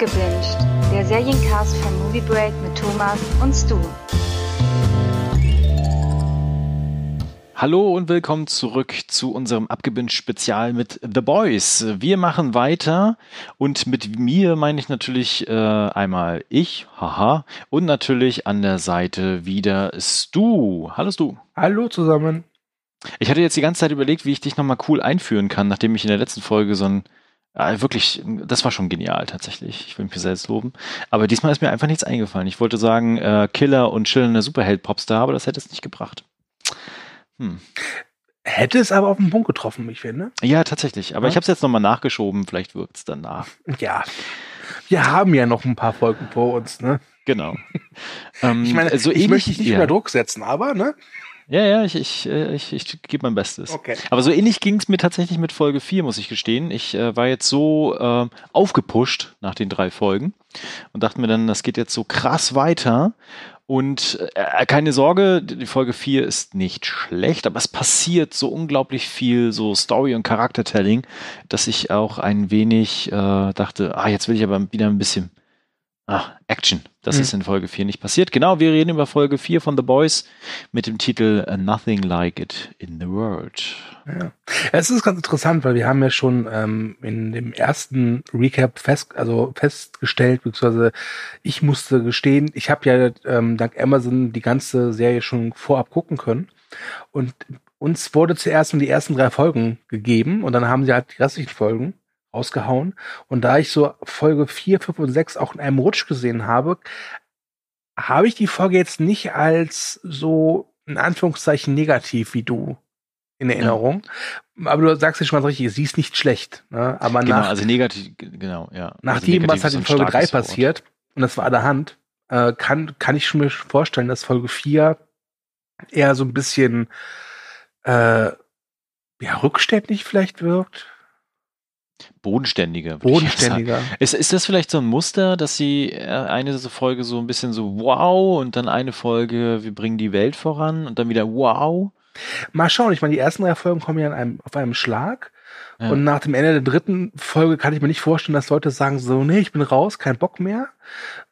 Abgebinged, der Seriencast von Movie Break mit Thomas und Stu. Hallo und willkommen zurück zu unserem Abgebinged-Spezial mit The Boys. Wir machen weiter und mit mir meine ich natürlich äh, einmal ich, haha, und natürlich an der Seite wieder Stu. Hallo Stu. Hallo zusammen. Ich hatte jetzt die ganze Zeit überlegt, wie ich dich nochmal cool einführen kann, nachdem ich in der letzten Folge so ein ja, wirklich, das war schon genial tatsächlich. Ich will mich selbst loben. Aber diesmal ist mir einfach nichts eingefallen. Ich wollte sagen, äh, Killer und chillende Superheld-Popstar, aber das hätte es nicht gebracht. Hm. Hätte es aber auf den Punkt getroffen, ich finde. Ja, tatsächlich. Aber ja. ich habe es jetzt nochmal nachgeschoben. Vielleicht wirkt es dann nach. Ja. Wir haben ja noch ein paar Folgen vor uns, ne? Genau. ähm, ich meine, so ich ähnlich, möchte dich nicht ja. unter Druck setzen, aber, ne? Ja, ja, ich, ich, äh, ich, ich gebe mein Bestes. Okay. Aber so ähnlich ging es mir tatsächlich mit Folge 4, muss ich gestehen. Ich äh, war jetzt so äh, aufgepusht nach den drei Folgen und dachte mir dann, das geht jetzt so krass weiter. Und äh, keine Sorge, die Folge 4 ist nicht schlecht, aber es passiert so unglaublich viel, so Story- und Charaktertelling, dass ich auch ein wenig äh, dachte, ah, jetzt will ich aber wieder ein bisschen Ah, Action. Das mhm. ist in Folge 4 nicht passiert. Genau, wir reden über Folge 4 von The Boys mit dem Titel Nothing Like It in the World. Ja. Es ist ganz interessant, weil wir haben ja schon ähm, in dem ersten Recap fest, also festgestellt, beziehungsweise ich musste gestehen, ich habe ja ähm, dank Amazon die ganze Serie schon vorab gucken können. Und uns wurde zuerst nur die ersten drei Folgen gegeben und dann haben sie halt die restlichen Folgen rausgehauen. Und da ich so Folge 4, 5 und 6 auch in einem Rutsch gesehen habe, habe ich die Folge jetzt nicht als so in Anführungszeichen negativ wie du in Erinnerung. Ja. Aber du sagst ja schon mal richtig, sie ist nicht schlecht. Ne? Aber genau, nach, also negativ, genau, ja. Nach also dem, was halt in Folge 3 passiert, und das war an der Hand, äh, kann, kann ich schon mir vorstellen, dass Folge 4 eher so ein bisschen äh, ja, rückständig vielleicht wirkt. Bodenständiger. Bodenständiger. Ist, ist das vielleicht so ein Muster, dass sie äh, eine Folge so ein bisschen so wow und dann eine Folge, wir bringen die Welt voran und dann wieder wow? Mal schauen, ich meine, die ersten drei Folgen kommen ja einem, auf einem Schlag. Ja. Und nach dem Ende der dritten Folge kann ich mir nicht vorstellen, dass Leute sagen, so, nee, ich bin raus, kein Bock mehr.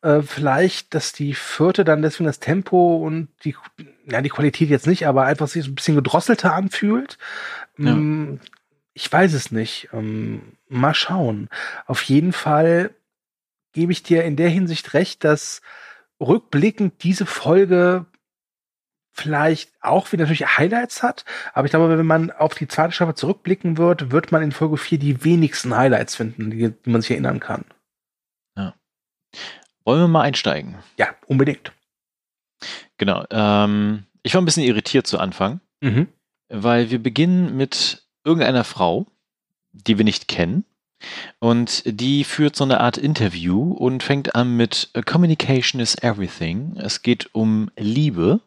Äh, vielleicht, dass die vierte dann deswegen das Tempo und die, ja, die Qualität jetzt nicht, aber einfach sich so ein bisschen gedrosselter anfühlt. Ja. Ich weiß es nicht. Ähm, mal schauen. Auf jeden Fall gebe ich dir in der Hinsicht recht, dass rückblickend diese Folge vielleicht auch wieder natürlich Highlights hat, aber ich glaube, wenn man auf die zweite Staffel zurückblicken wird, wird man in Folge 4 die wenigsten Highlights finden, die, die man sich erinnern kann. Ja. Wollen wir mal einsteigen? Ja, unbedingt. Genau. Ähm, ich war ein bisschen irritiert zu Anfang, mhm. weil wir beginnen mit irgendeiner Frau, die wir nicht kennen. Und die führt so eine Art Interview und fängt an mit Communication is everything. Es geht um Liebe.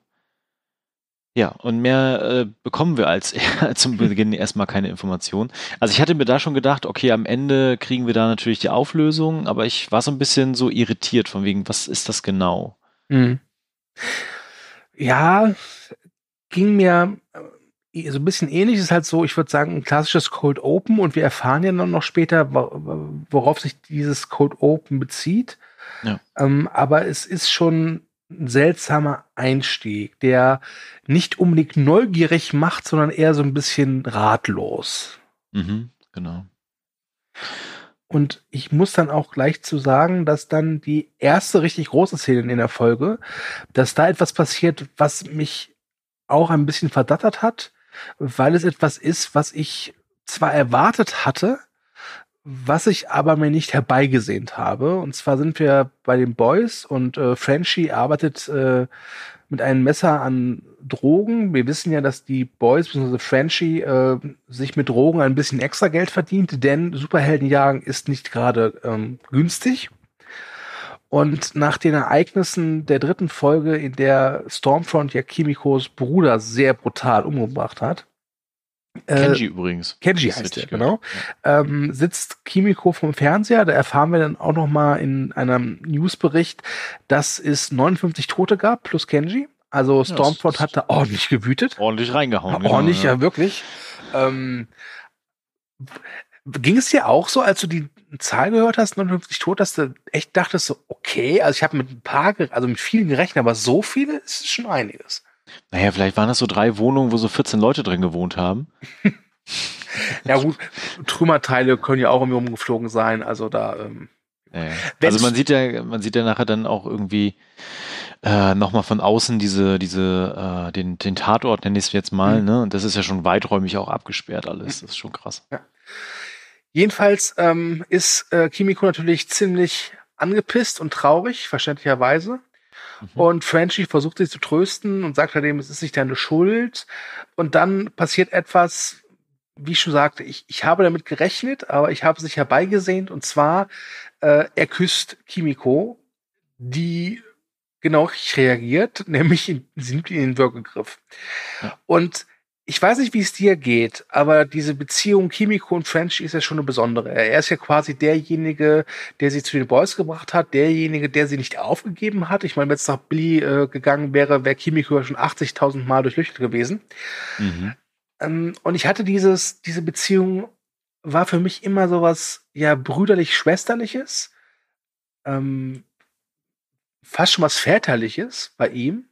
Ja, und mehr äh, bekommen wir als zum Beginn erstmal keine Informationen. Also ich hatte mir da schon gedacht, okay, am Ende kriegen wir da natürlich die Auflösung, aber ich war so ein bisschen so irritiert von wegen, was ist das genau? Mhm. Ja, ging mir so ein bisschen ähnlich ist halt so, ich würde sagen, ein klassisches Cold Open und wir erfahren ja noch später, worauf sich dieses Cold Open bezieht. Ja. Ähm, aber es ist schon ein seltsamer Einstieg, der nicht unbedingt neugierig macht, sondern eher so ein bisschen ratlos. Mhm, genau. Und ich muss dann auch gleich zu sagen, dass dann die erste richtig große Szene in der Folge, dass da etwas passiert, was mich auch ein bisschen verdattert hat, weil es etwas ist, was ich zwar erwartet hatte, was ich aber mir nicht herbeigesehnt habe. Und zwar sind wir bei den Boys und äh, Frenchie arbeitet äh, mit einem Messer an Drogen. Wir wissen ja, dass die Boys bzw. Frenchie äh, sich mit Drogen ein bisschen extra Geld verdient, denn Superheldenjagen ist nicht gerade ähm, günstig. Und nach den Ereignissen der dritten Folge, in der Stormfront ja Kimikos Bruder sehr brutal umgebracht hat, äh, Kenji übrigens. Kenji heißt er, genau. Ja. Ähm, sitzt Kimiko vom Fernseher. Da erfahren wir dann auch noch mal in einem Newsbericht, dass es 59 Tote gab plus Kenji. Also Stormfront ja, hat da ordentlich gewütet. Ordentlich reingehauen. Genau, ordentlich, ja, ja wirklich. Ähm, ging es dir auch so, als du die eine Zahl gehört hast, 59 tot, dass du echt dachtest, so, okay, also ich habe mit ein paar, also mit vielen gerechnet, aber so viele ist schon einiges. Naja, vielleicht waren das so drei Wohnungen, wo so 14 Leute drin gewohnt haben. ja gut, Trümmerteile können ja auch irgendwie umgeflogen sein, also da. Ähm, ja, also man sieht ja, man sieht ja nachher dann auch irgendwie äh, nochmal von außen diese, diese, äh, den, den Tatort nenne ich es jetzt mal, mhm. ne? Und das ist ja schon weiträumig auch abgesperrt alles. Das ist schon krass. Ja. Jedenfalls ähm, ist äh, Kimiko natürlich ziemlich angepisst und traurig, verständlicherweise. Mhm. Und Frenchie versucht sie zu trösten und sagt halt eben, es ist nicht deine Schuld. Und dann passiert etwas, wie ich schon sagte, ich, ich habe damit gerechnet, aber ich habe es nicht herbeigesehnt. Und zwar, äh, er küsst Kimiko, die genau richtig reagiert, nämlich in, sie nimmt ihn in den Würgegriff. Ja. Und ich weiß nicht, wie es dir geht, aber diese Beziehung Kimiko und French ist ja schon eine besondere. Er ist ja quasi derjenige, der sie zu den Boys gebracht hat, derjenige, der sie nicht aufgegeben hat. Ich meine, wenn es nach Billy äh, gegangen wäre, wäre Kimiko ja schon 80.000 Mal durchleuchtet gewesen. Mhm. Ähm, und ich hatte dieses, diese Beziehung war für mich immer sowas, ja, brüderlich-schwesterliches. Ähm, fast schon was Väterliches bei ihm,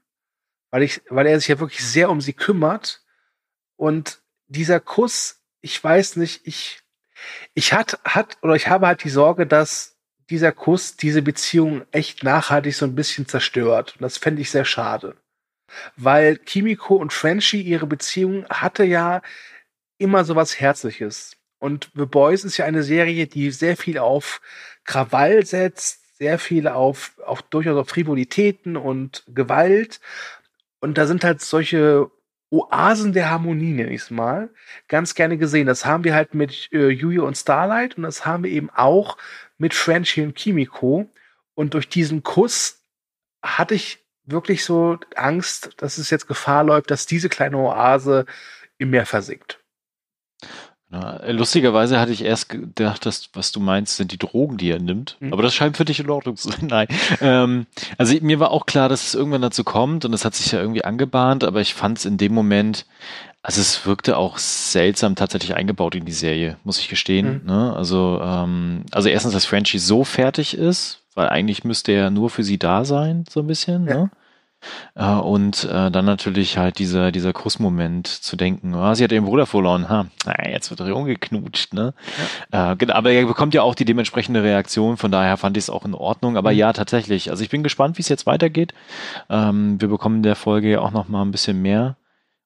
weil ich, weil er sich ja wirklich sehr um sie kümmert und dieser Kuss, ich weiß nicht, ich, ich hat, hat, oder ich habe halt die Sorge, dass dieser Kuss diese Beziehung echt nachhaltig so ein bisschen zerstört. Und das fände ich sehr schade. Weil Kimiko und Frenchie, ihre Beziehung hatte ja immer so was Herzliches. Und The Boys ist ja eine Serie, die sehr viel auf Krawall setzt, sehr viel auf, auf durchaus auf Frivolitäten und Gewalt. Und da sind halt solche Oasen der Harmonie, nenne ich es mal, ganz gerne gesehen. Das haben wir halt mit äh, Yuya und Starlight und das haben wir eben auch mit Frenchie und Kimiko. Und durch diesen Kuss hatte ich wirklich so Angst, dass es jetzt Gefahr läuft, dass diese kleine Oase im Meer versinkt. Lustigerweise hatte ich erst gedacht, dass was du meinst, sind die Drogen, die er nimmt. Mhm. Aber das scheint für dich in Ordnung zu sein. Nein. Ähm, also mir war auch klar, dass es irgendwann dazu kommt und es hat sich ja irgendwie angebahnt, aber ich fand es in dem Moment, also es wirkte auch seltsam tatsächlich eingebaut in die Serie, muss ich gestehen. Mhm. Ne? Also, ähm, also erstens, dass Frenchie so fertig ist, weil eigentlich müsste er nur für sie da sein, so ein bisschen. Ja. Ne? Äh, und äh, dann natürlich halt dieser, dieser Kussmoment zu denken, oh, sie hat ihren Bruder verloren, ha, jetzt wird er umgeknutscht, ne? Ja. Äh, aber er bekommt ja auch die dementsprechende Reaktion, von daher fand ich es auch in Ordnung. Aber mhm. ja, tatsächlich, also ich bin gespannt, wie es jetzt weitergeht. Ähm, wir bekommen in der Folge ja auch noch mal ein bisschen mehr.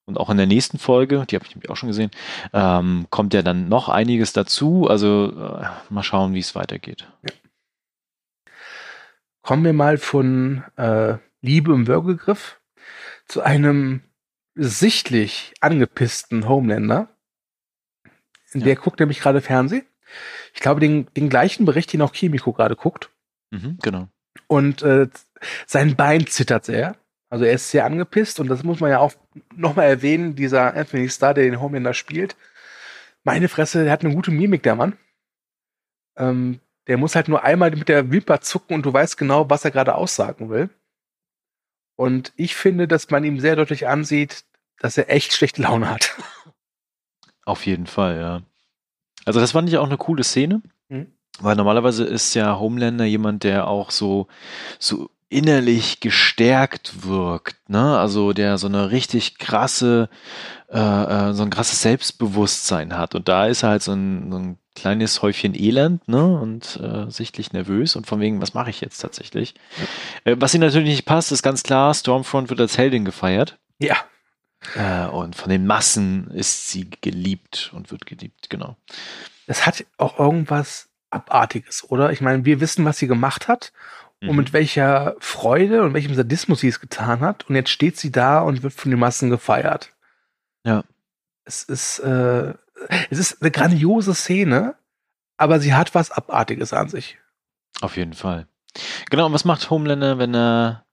Und auch in der nächsten Folge, die habe ich nämlich auch schon gesehen, ähm, kommt ja dann noch einiges dazu. Also äh, mal schauen, wie es weitergeht. Ja. Kommen wir mal von äh, Liebe im Würgegriff zu einem sichtlich angepissten Homelander. Ja. Der guckt nämlich gerade Fernsehen. Ich glaube, den, den gleichen Bericht, den auch Kimiko gerade guckt. Mhm, genau. Und äh, sein Bein zittert sehr. Also er ist sehr angepisst und das muss man ja auch nochmal erwähnen, dieser Anthony Starr, der den Homelander spielt. Meine Fresse, der hat eine gute Mimik, der Mann. Ähm, der muss halt nur einmal mit der Wimper zucken und du weißt genau, was er gerade aussagen will. Und ich finde, dass man ihm sehr deutlich ansieht, dass er echt schlechte Laune hat. Auf jeden Fall, ja. Also das fand ich auch eine coole Szene, mhm. weil normalerweise ist ja Homelander jemand, der auch so, so innerlich gestärkt wirkt, ne? Also der so eine richtig krasse, äh, äh, so ein krasses Selbstbewusstsein hat. Und da ist er halt so ein, so ein kleines Häufchen Elend, ne? Und äh, sichtlich nervös und von wegen, was mache ich jetzt tatsächlich? Äh, was ihnen natürlich nicht passt, ist ganz klar, Stormfront wird als Heldin gefeiert. Ja. Äh, und von den Massen ist sie geliebt und wird geliebt, genau. Es hat auch irgendwas Abartiges, oder? Ich meine, wir wissen, was sie gemacht hat mhm. und mit welcher Freude und welchem Sadismus sie es getan hat. Und jetzt steht sie da und wird von den Massen gefeiert. Ja. Es ist, äh, es ist eine grandiose Szene, aber sie hat was Abartiges an sich. Auf jeden Fall. Genau, und was macht Homelander, wenn er,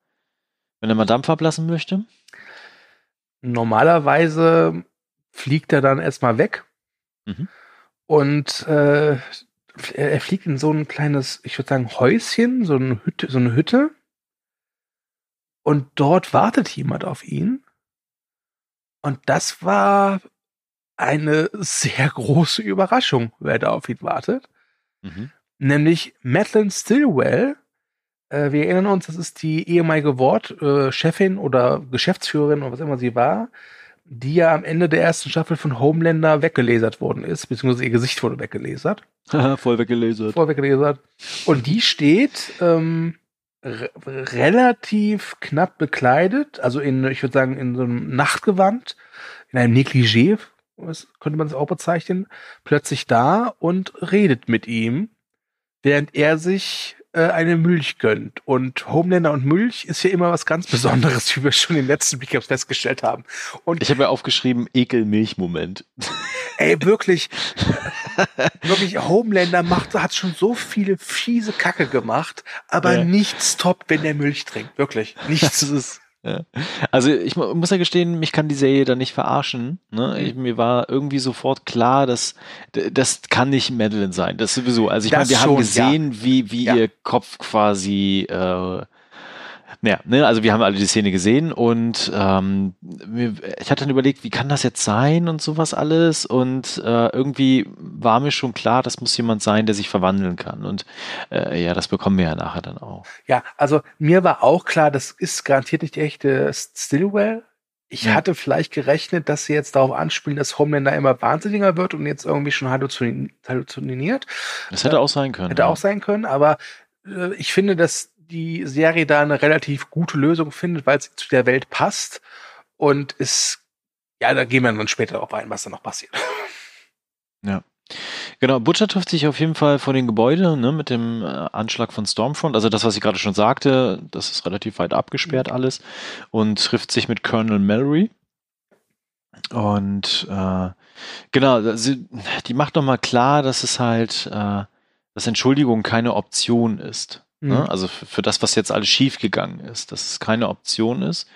wenn er mal Dampf ablassen möchte? Normalerweise fliegt er dann erstmal weg mhm. und äh, er, fliegt in so ein kleines, ich würde sagen, Häuschen, so eine Hütte, so eine Hütte. Und dort wartet jemand auf ihn. Und das war eine sehr große Überraschung, wer da auf ihn wartet. Mhm. nämlich Madeline Stillwell. Äh, wir erinnern uns, das ist die ehemalige Wortchefin äh, oder Geschäftsführerin oder was immer sie war, die ja am Ende der ersten Staffel von Homelander weggelesert worden ist, beziehungsweise ihr Gesicht wurde weggelesert. Voll weggelesert. Voll weggelesert. Und die steht ähm, relativ knapp bekleidet, also in, ich würde sagen, in so einem Nachtgewand, in einem Negligé, könnte man es auch bezeichnen, plötzlich da und redet mit ihm, während er sich äh, eine Milch gönnt. Und Homelander und Milch ist ja immer was ganz Besonderes, wie wir schon in den letzten Recaps festgestellt haben. Und ich habe ja aufgeschrieben, Ekel-Milch-Moment. Ey, wirklich, wirklich, Homelander macht, hat schon so viele fiese Kacke gemacht, aber ja. nichts top, wenn der Milch trinkt. Wirklich. Nichts. Das ist ja. Also ich muss ja gestehen, mich kann die Serie da nicht verarschen. Ne? Mhm. Ich, mir war irgendwie sofort klar, dass das kann nicht Madeline sein. Das sowieso. Also ich meine, wir schon, haben gesehen, ja. wie, wie ja. ihr Kopf quasi äh, ja, ne, also wir haben alle die Szene gesehen und ähm, ich hatte dann überlegt, wie kann das jetzt sein und sowas alles und äh, irgendwie war mir schon klar, das muss jemand sein, der sich verwandeln kann und äh, ja, das bekommen wir ja nachher dann auch. Ja, also mir war auch klar, das ist garantiert nicht die echte Stillwell. Ich ja. hatte vielleicht gerechnet, dass sie jetzt darauf anspielen, dass Homelander immer wahnsinniger wird und jetzt irgendwie schon halluziniert. Das hätte auch sein können. Hätte ja. auch sein können, aber äh, ich finde, dass die Serie da eine relativ gute Lösung findet, weil sie zu der Welt passt. Und es, ja, da gehen wir dann später darauf ein, was da noch passiert. Ja. Genau, Butcher trifft sich auf jeden Fall vor den Gebäuden ne, mit dem äh, Anschlag von Stormfront. Also das, was ich gerade schon sagte, das ist relativ weit abgesperrt mhm. alles. Und trifft sich mit Colonel Mallory. Und äh, genau, sie, die macht nochmal klar, dass es halt, äh, dass Entschuldigung keine Option ist. Ne? Mhm. Also für, für, das, was jetzt alles schiefgegangen ist, dass es keine Option ist.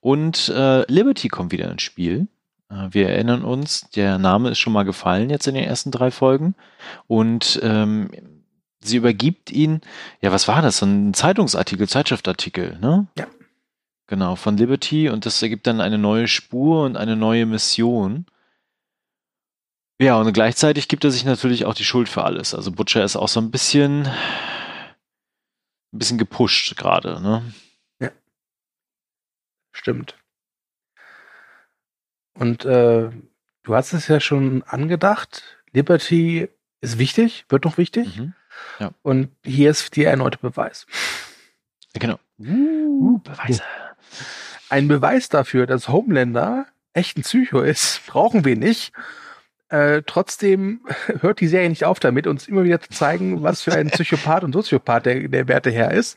Und äh, Liberty kommt wieder ins Spiel. Äh, wir erinnern uns, der Name ist schon mal gefallen jetzt in den ersten drei Folgen. Und ähm, sie übergibt ihn, ja, was war das? So ein Zeitungsartikel, Zeitschriftartikel, ne? Ja. Genau, von Liberty und das ergibt dann eine neue Spur und eine neue Mission. Ja, und gleichzeitig gibt er sich natürlich auch die Schuld für alles. Also Butcher ist auch so ein bisschen, ein bisschen gepusht gerade, ne? Ja. Stimmt. Und äh, du hast es ja schon angedacht. Liberty ist wichtig, wird noch wichtig. Mhm. Ja. Und hier ist die erneute Beweis. Genau. Uh, Beweise. Ein Beweis dafür, dass Homelander echt ein Psycho ist, brauchen wir nicht. Äh, trotzdem hört die Serie nicht auf damit, uns immer wieder zu zeigen, was für ein Psychopath und Soziopath der, der Werte ist.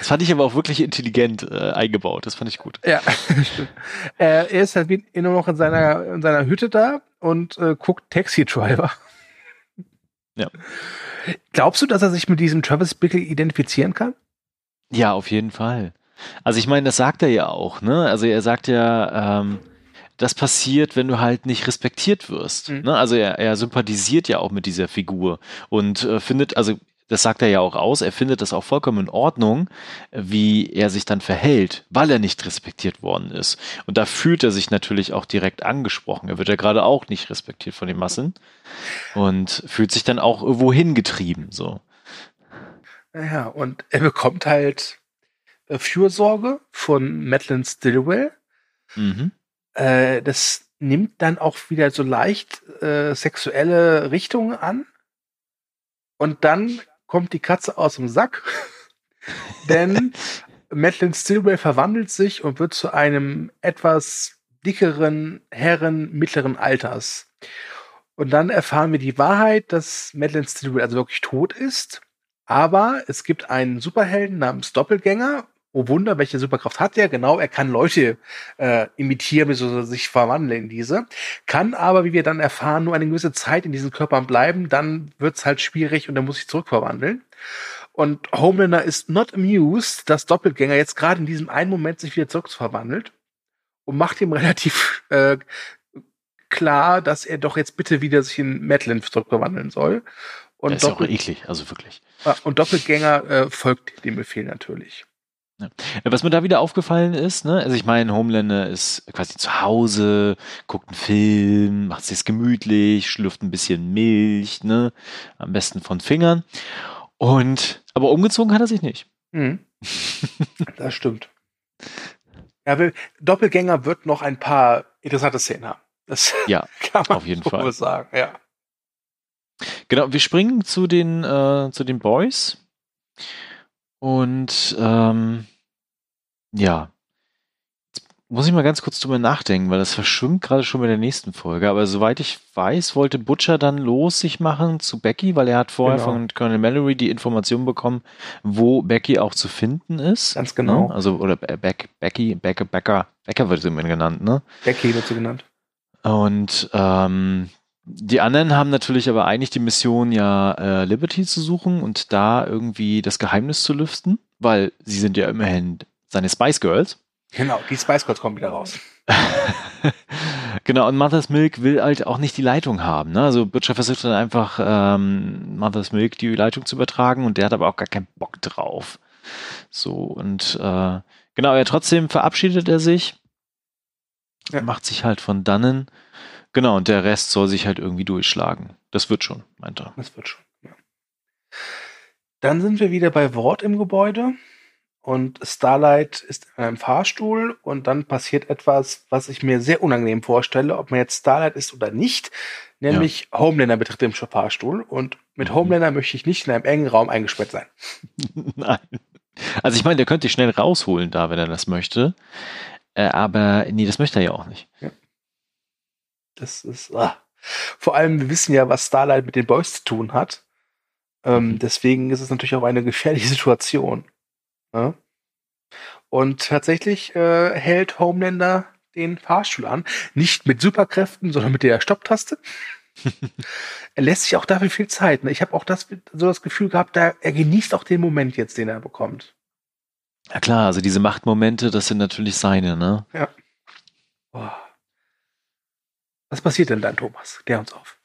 Das fand ich aber auch wirklich intelligent äh, eingebaut. Das fand ich gut. Ja, stimmt. Äh, er ist halt immer noch in seiner, in seiner Hütte da und äh, guckt Taxi Driver. Ja. Glaubst du, dass er sich mit diesem Travis Bickle identifizieren kann? Ja, auf jeden Fall. Also ich meine, das sagt er ja auch, ne? Also er sagt ja, ähm, das passiert, wenn du halt nicht respektiert wirst. Mhm. Ne? Also er, er sympathisiert ja auch mit dieser Figur und äh, findet, also das sagt er ja auch aus, er findet das auch vollkommen in Ordnung, wie er sich dann verhält, weil er nicht respektiert worden ist. Und da fühlt er sich natürlich auch direkt angesprochen. Er wird ja gerade auch nicht respektiert von den Massen und fühlt sich dann auch irgendwo hingetrieben, so. Ja, und er bekommt halt äh, Fürsorge von Madeline Stillwell. Mhm. Äh, das nimmt dann auch wieder so leicht äh, sexuelle Richtungen an. Und dann kommt die Katze aus dem Sack. Denn Madeline Stillwell verwandelt sich und wird zu einem etwas dickeren Herren mittleren Alters. Und dann erfahren wir die Wahrheit, dass Madeline Stillwell also wirklich tot ist. Aber es gibt einen Superhelden namens Doppelgänger oh Wunder, welche Superkraft hat er? Genau, er kann Leute äh, imitieren, bzw. sich verwandeln in diese. Kann aber, wie wir dann erfahren, nur eine gewisse Zeit in diesen Körpern bleiben. Dann wird's halt schwierig und er muss sich zurückverwandeln. Und Homelander ist not amused, dass Doppelgänger jetzt gerade in diesem einen Moment sich wieder zurückverwandelt und macht ihm relativ äh, klar, dass er doch jetzt bitte wieder sich in Madeline zurückverwandeln soll. Und das ist Doppel auch eklig, also wirklich. Und Doppelgänger äh, folgt dem Befehl natürlich. Ja. Was mir da wieder aufgefallen ist, ne, also ich meine, Homelander ist quasi zu Hause, guckt einen Film, macht sich gemütlich, schlürft ein bisschen Milch, ne, am besten von Fingern. Und, aber umgezogen hat er sich nicht. Mhm. das stimmt. Ja, Doppelgänger wird noch ein paar interessante Szenen haben. Das ja, kann man auf jeden Fall sagen, ja. Genau, wir springen zu den, äh, zu den Boys. Und ähm, ja, muss ich mal ganz kurz drüber nachdenken, weil das verschwimmt gerade schon mit der nächsten Folge. Aber soweit ich weiß, wollte Butcher dann los sich machen zu Becky, weil er hat vorher genau. von Colonel Mallory die Information bekommen, wo Becky auch zu finden ist. Ganz genau. Ne? Also, oder Beck, Becky, Becker, Becker, Becker wird sie immer genannt, ne? Becky wird sie genannt. Und ähm, die anderen haben natürlich aber eigentlich die Mission, ja äh, Liberty zu suchen und da irgendwie das Geheimnis zu lüften, weil sie sind ja immerhin seine Spice Girls. Genau, die Spice Girls kommen wieder raus. genau, und Mother's Milk will halt auch nicht die Leitung haben. Ne? Also Butcher versucht dann einfach ähm, Mother's Milk die Leitung zu übertragen und der hat aber auch gar keinen Bock drauf. So, und äh, genau, ja, trotzdem verabschiedet er sich, ja. macht sich halt von dannen. Genau, und der Rest soll sich halt irgendwie durchschlagen. Das wird schon, meint er. Das wird schon, ja. Dann sind wir wieder bei Wort im Gebäude und Starlight ist in einem Fahrstuhl und dann passiert etwas, was ich mir sehr unangenehm vorstelle, ob man jetzt Starlight ist oder nicht, nämlich ja. Homelander betritt den Fahrstuhl und mit mhm. Homelander möchte ich nicht in einem engen Raum eingesperrt sein. Nein. Also ich meine, der könnte dich schnell rausholen da, wenn er das möchte, äh, aber nee, das möchte er ja auch nicht. Ja. Das ist, ah. vor allem, wir wissen ja, was Starlight mit den Boys zu tun hat. Ähm, mhm. Deswegen ist es natürlich auch eine gefährliche Situation. Ja? Und tatsächlich äh, hält Homelander den Fahrstuhl an. Nicht mit Superkräften, sondern mit der Stopptaste. er lässt sich auch dafür viel Zeit. Ne? Ich habe auch das, so das Gefühl gehabt, da, er genießt auch den Moment jetzt, den er bekommt. Ja klar, also diese Machtmomente, das sind natürlich seine, ne? Ja. Oh. Was passiert denn dann, Thomas? Klär uns auf.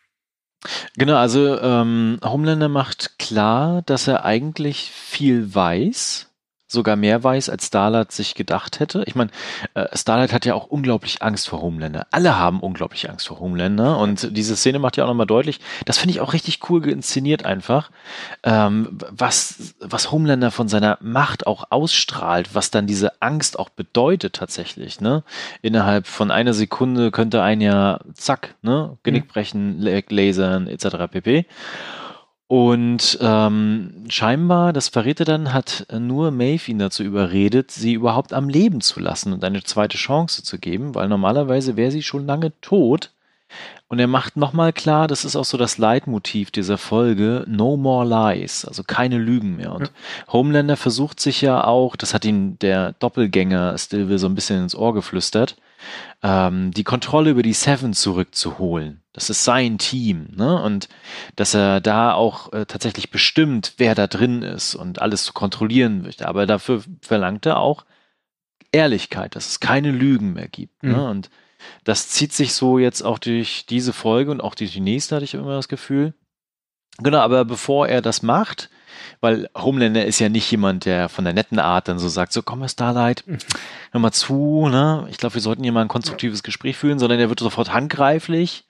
Genau, also ähm, Homelander macht klar, dass er eigentlich viel weiß sogar mehr weiß, als Starlight sich gedacht hätte. Ich meine, äh, Starlight hat ja auch unglaublich Angst vor Homelander. Alle haben unglaublich Angst vor Homelander und diese Szene macht ja auch nochmal deutlich, das finde ich auch richtig cool inszeniert einfach, ähm, was, was Homelander von seiner Macht auch ausstrahlt, was dann diese Angst auch bedeutet tatsächlich, ne? Innerhalb von einer Sekunde könnte ein ja zack, ne? Genick mhm. brechen, lasern etc. pp. Und ähm, scheinbar, das verrät er dann, hat nur Maeve ihn dazu überredet, sie überhaupt am Leben zu lassen und eine zweite Chance zu geben, weil normalerweise wäre sie schon lange tot. Und er macht nochmal klar, das ist auch so das Leitmotiv dieser Folge, no more lies, also keine Lügen mehr. Und ja. Homelander versucht sich ja auch, das hat ihn der Doppelgänger Stilwell so ein bisschen ins Ohr geflüstert, ähm, die Kontrolle über die Seven zurückzuholen. Das ist sein Team, ne? Und dass er da auch äh, tatsächlich bestimmt, wer da drin ist und alles zu kontrollieren möchte. Aber dafür verlangt er auch Ehrlichkeit, dass es keine Lügen mehr gibt. Ne? Mhm. Ne? Und das zieht sich so jetzt auch durch diese Folge und auch durch die nächste, hatte ich immer das Gefühl. Genau, aber bevor er das macht, weil Homelander ist ja nicht jemand, der von der netten Art dann so sagt, so komm, Starlight, mhm. hör mal zu, ne? Ich glaube, wir sollten hier mal ein konstruktives Gespräch führen, sondern er wird sofort handgreiflich.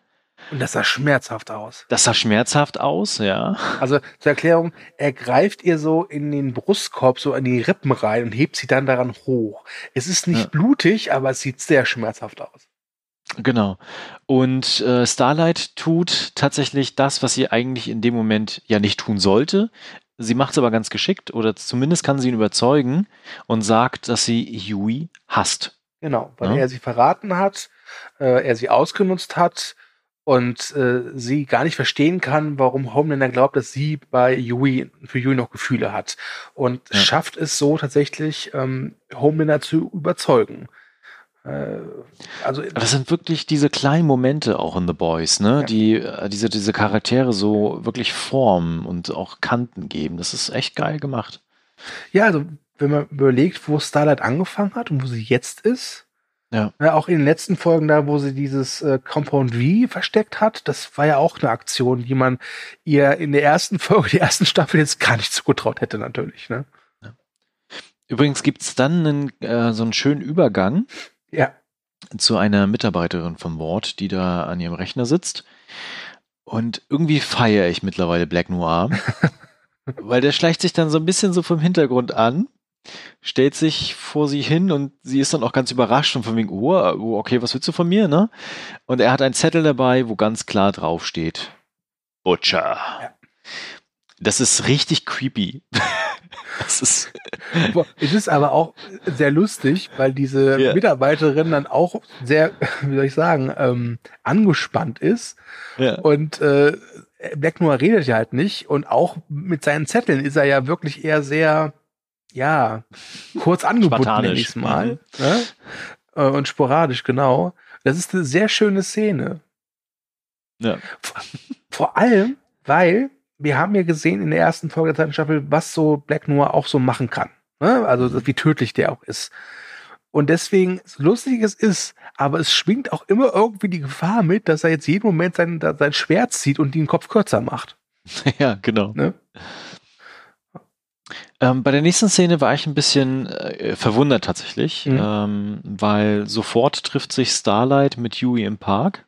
Und das sah schmerzhaft aus. Das sah schmerzhaft aus, ja. Also zur Erklärung, er greift ihr so in den Brustkorb, so in die Rippen rein und hebt sie dann daran hoch. Es ist nicht ja. blutig, aber es sieht sehr schmerzhaft aus. Genau. Und äh, Starlight tut tatsächlich das, was sie eigentlich in dem Moment ja nicht tun sollte. Sie macht es aber ganz geschickt oder zumindest kann sie ihn überzeugen und sagt, dass sie Yui hasst. Genau, weil ja? er sie verraten hat, äh, er sie ausgenutzt hat und äh, sie gar nicht verstehen kann, warum Homelander glaubt, dass sie bei Yui für Yui noch Gefühle hat und ja. schafft es so tatsächlich ähm, Homelander zu überzeugen. Äh, also das sind wirklich diese kleinen Momente auch in The Boys, ne, ja. die äh, diese diese Charaktere so wirklich formen und auch Kanten geben. Das ist echt geil gemacht. Ja, also wenn man überlegt, wo Starlight angefangen hat und wo sie jetzt ist, ja. ja auch in den letzten Folgen da, wo sie dieses äh, Compound V versteckt hat, das war ja auch eine Aktion, die man ihr in der ersten Folge, der ersten Staffel jetzt gar nicht zugetraut hätte, natürlich, ne? Übrigens gibt es dann einen, äh, so einen schönen Übergang ja. zu einer Mitarbeiterin vom Wort, die da an ihrem Rechner sitzt. Und irgendwie feiere ich mittlerweile Black Noir, weil der schleicht sich dann so ein bisschen so vom Hintergrund an, stellt sich vor sie hin und sie ist dann auch ganz überrascht und von wegen, oh, oh, okay, was willst du von mir, ne? Und er hat einen Zettel dabei, wo ganz klar drauf steht, Butcher. Ja. Das ist richtig creepy. Das ist es ist aber auch sehr lustig, weil diese yeah. Mitarbeiterin dann auch sehr, wie soll ich sagen, ähm, angespannt ist. Yeah. Und äh, Black Noir redet ja halt nicht. Und auch mit seinen Zetteln ist er ja wirklich eher sehr, ja, kurz angebunden, nenne ich mal. Mhm. Ne? Äh, und sporadisch, genau. Das ist eine sehr schöne Szene. Ja. Vor, vor allem, weil wir haben ja gesehen in der ersten Folge der zweiten Staffel, was so Black Noir auch so machen kann. Ne? Also wie tödlich der auch ist. Und deswegen, so lustig es ist, aber es schwingt auch immer irgendwie die Gefahr mit, dass er jetzt jeden Moment sein, sein Schwert zieht und den Kopf kürzer macht. Ja, genau. Ne? Ähm, bei der nächsten Szene war ich ein bisschen äh, verwundert tatsächlich, mhm. ähm, weil sofort trifft sich Starlight mit Yui im Park.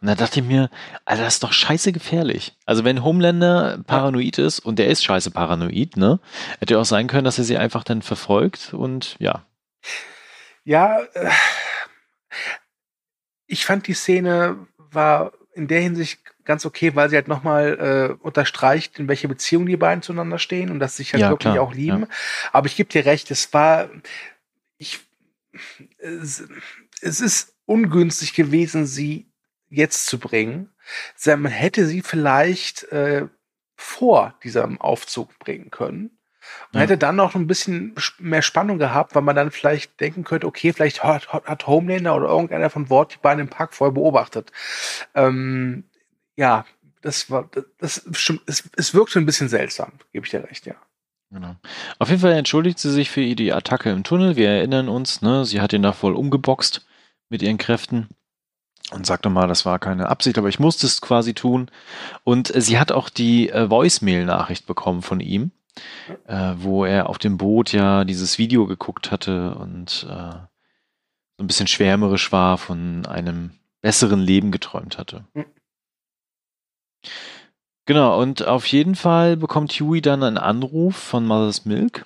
Und da dachte ich mir, Alter, das ist doch scheiße gefährlich. Also wenn Homelander paranoid ist, und der ist scheiße paranoid, ne, hätte auch sein können, dass er sie einfach dann verfolgt und ja. Ja, äh, ich fand die Szene war in der Hinsicht ganz okay, weil sie halt nochmal äh, unterstreicht, in welche Beziehung die beiden zueinander stehen und dass sie sich halt ja, wirklich klar, auch lieben. Ja. Aber ich gebe dir recht, es war, ich, es, es ist ungünstig gewesen, sie jetzt zu bringen. Man hätte sie vielleicht äh, vor diesem Aufzug bringen können. Man ja. hätte dann noch ein bisschen mehr Spannung gehabt, weil man dann vielleicht denken könnte, okay, vielleicht hat, hat Homelander oder irgendeiner von Wort die beiden im Park vorher beobachtet. Ähm, ja, das war, das, das es, es wirkte ein bisschen seltsam, gebe ich dir recht, ja. Genau. Auf jeden Fall entschuldigt sie sich für die Attacke im Tunnel. Wir erinnern uns, ne, sie hat ihn da voll umgeboxt mit ihren Kräften und sagte mal, das war keine Absicht, aber ich musste es quasi tun. Und äh, sie hat auch die äh, Voicemail-Nachricht bekommen von ihm, äh, wo er auf dem Boot ja dieses Video geguckt hatte und äh, so ein bisschen schwärmerisch war, von einem besseren Leben geträumt hatte. Mhm. Genau, und auf jeden Fall bekommt Huey dann einen Anruf von Mother's Milk.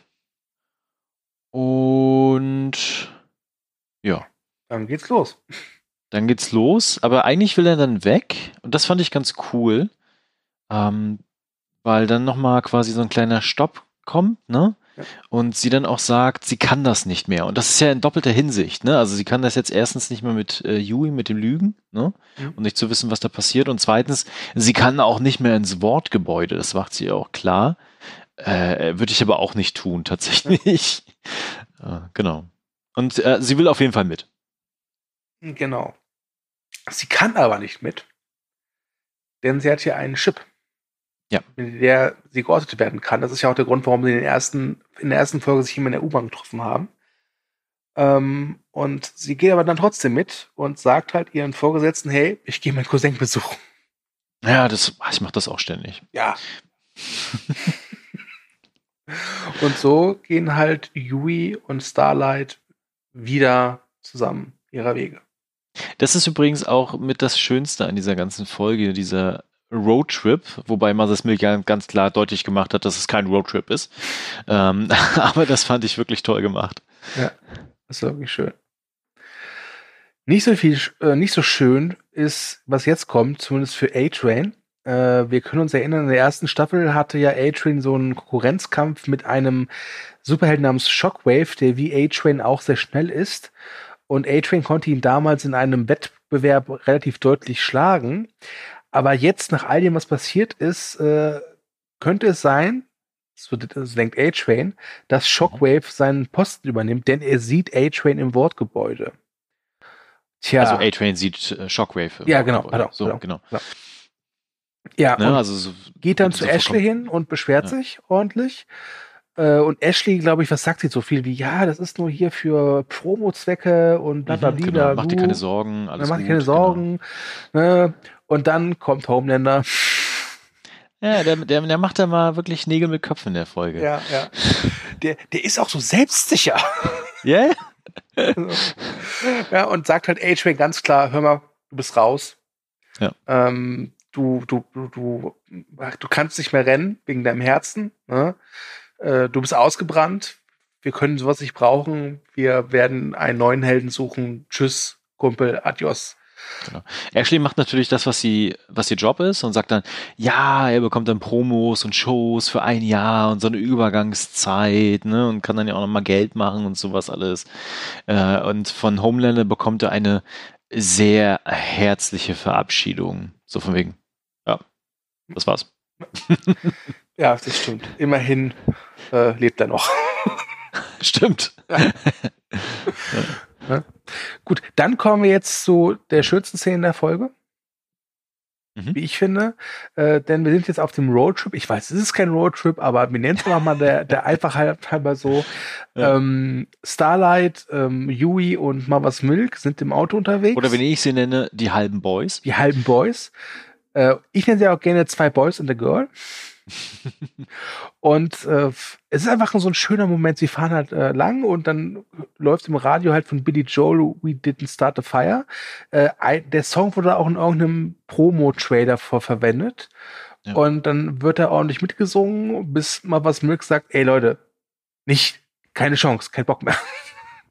Und ja. Dann geht's los. Dann geht's los, aber eigentlich will er dann weg und das fand ich ganz cool, ähm, weil dann nochmal quasi so ein kleiner Stopp kommt, ne? Ja. Und sie dann auch sagt, sie kann das nicht mehr. Und das ist ja in doppelter Hinsicht, ne? Also sie kann das jetzt erstens nicht mehr mit äh, Yui, mit dem Lügen, ne? Mhm. Und nicht zu wissen, was da passiert. Und zweitens, sie kann auch nicht mehr ins Wortgebäude, das macht sie auch klar. Äh, Würde ich aber auch nicht tun, tatsächlich. Ja. äh, genau. Und äh, sie will auf jeden Fall mit. Genau. Sie kann aber nicht mit, denn sie hat hier einen Chip, ja. mit der sie geortet werden kann. Das ist ja auch der Grund, warum sie in, den ersten, in der ersten Folge sich immer in der U-Bahn getroffen haben. Ähm, und sie geht aber dann trotzdem mit und sagt halt ihren Vorgesetzten, hey, ich gehe meinen Cousin besuchen. Ja, das, ich mache das auch ständig. Ja. und so gehen halt Yui und Starlight wieder zusammen ihrer Wege. Das ist übrigens auch mit das Schönste an dieser ganzen Folge, dieser Roadtrip, wobei Mother's Milk ja ganz klar deutlich gemacht hat, dass es kein Roadtrip ist. Ähm, aber das fand ich wirklich toll gemacht. Ja, das ist wirklich schön. Nicht so viel, äh, nicht so schön ist, was jetzt kommt, zumindest für A-Train. Äh, wir können uns erinnern, in der ersten Staffel hatte ja A-Train so einen Konkurrenzkampf mit einem Superhelden namens Shockwave, der wie A-Train auch sehr schnell ist. Und A-Train konnte ihn damals in einem Wettbewerb relativ deutlich schlagen. Aber jetzt, nach all dem, was passiert ist, äh, könnte es sein, so, so denkt A-Train, dass Shockwave seinen Posten übernimmt, denn er sieht A-Train im Wortgebäude. Tja. Also A-Train sieht äh, Shockwave. ja, genau. Pardon, so, pardon, genau. Ja, ja ne, also so, geht dann zu Ashley hin und beschwert ja. sich ordentlich. Äh, und Ashley, glaube ich, was sagt sie so viel wie, ja, das ist nur hier für Promo-Zwecke und bla bla mhm, genau, Mach dir keine Sorgen, alles Mach dir keine Sorgen. Genau. Ne? Und dann kommt Homelander. Ja, der, der, der macht da mal wirklich Nägel mit Köpfen in der Folge. Ja, ja. Der, der ist auch so selbstsicher. Ja? Yeah? ja, und sagt halt A-Train ganz klar, hör mal, du bist raus. Ja. Ähm, du, du, du, du, du kannst nicht mehr rennen wegen deinem Herzen. Ne? Äh, du bist ausgebrannt. Wir können sowas nicht brauchen. Wir werden einen neuen Helden suchen. Tschüss, Kumpel, adios. Genau. Ashley macht natürlich das, was sie, was ihr Job ist und sagt dann, ja, er bekommt dann Promos und Shows für ein Jahr und so eine Übergangszeit, ne, und kann dann ja auch nochmal Geld machen und sowas alles. Äh, und von Homelander bekommt er eine sehr herzliche Verabschiedung. So von wegen, ja, das war's. ja, das stimmt. Immerhin äh, lebt er noch. Stimmt. Ja. ja. Gut, dann kommen wir jetzt zu der schönsten Szene der Folge. Mhm. Wie ich finde. Äh, denn wir sind jetzt auf dem Roadtrip. Ich weiß, es ist kein Roadtrip, aber wir nennen es mal der, der Einfachheit halber so. Ja. Ähm, Starlight, ähm, Yui und Mavas Milk sind im Auto unterwegs. Oder wenn ich sie nenne, die halben Boys. Die halben Boys. Äh, ich nenne sie auch gerne zwei Boys and a Girl. Und äh, es ist einfach so ein schöner Moment. Sie fahren halt äh, lang und dann läuft im Radio halt von Billy Joel We Didn't Start a Fire. Äh, der Song wurde auch in irgendeinem Promo-Trailer vor verwendet. Ja. Und dann wird er ordentlich mitgesungen, bis mal was Milk sagt, ey Leute, nicht, keine Chance, kein Bock mehr.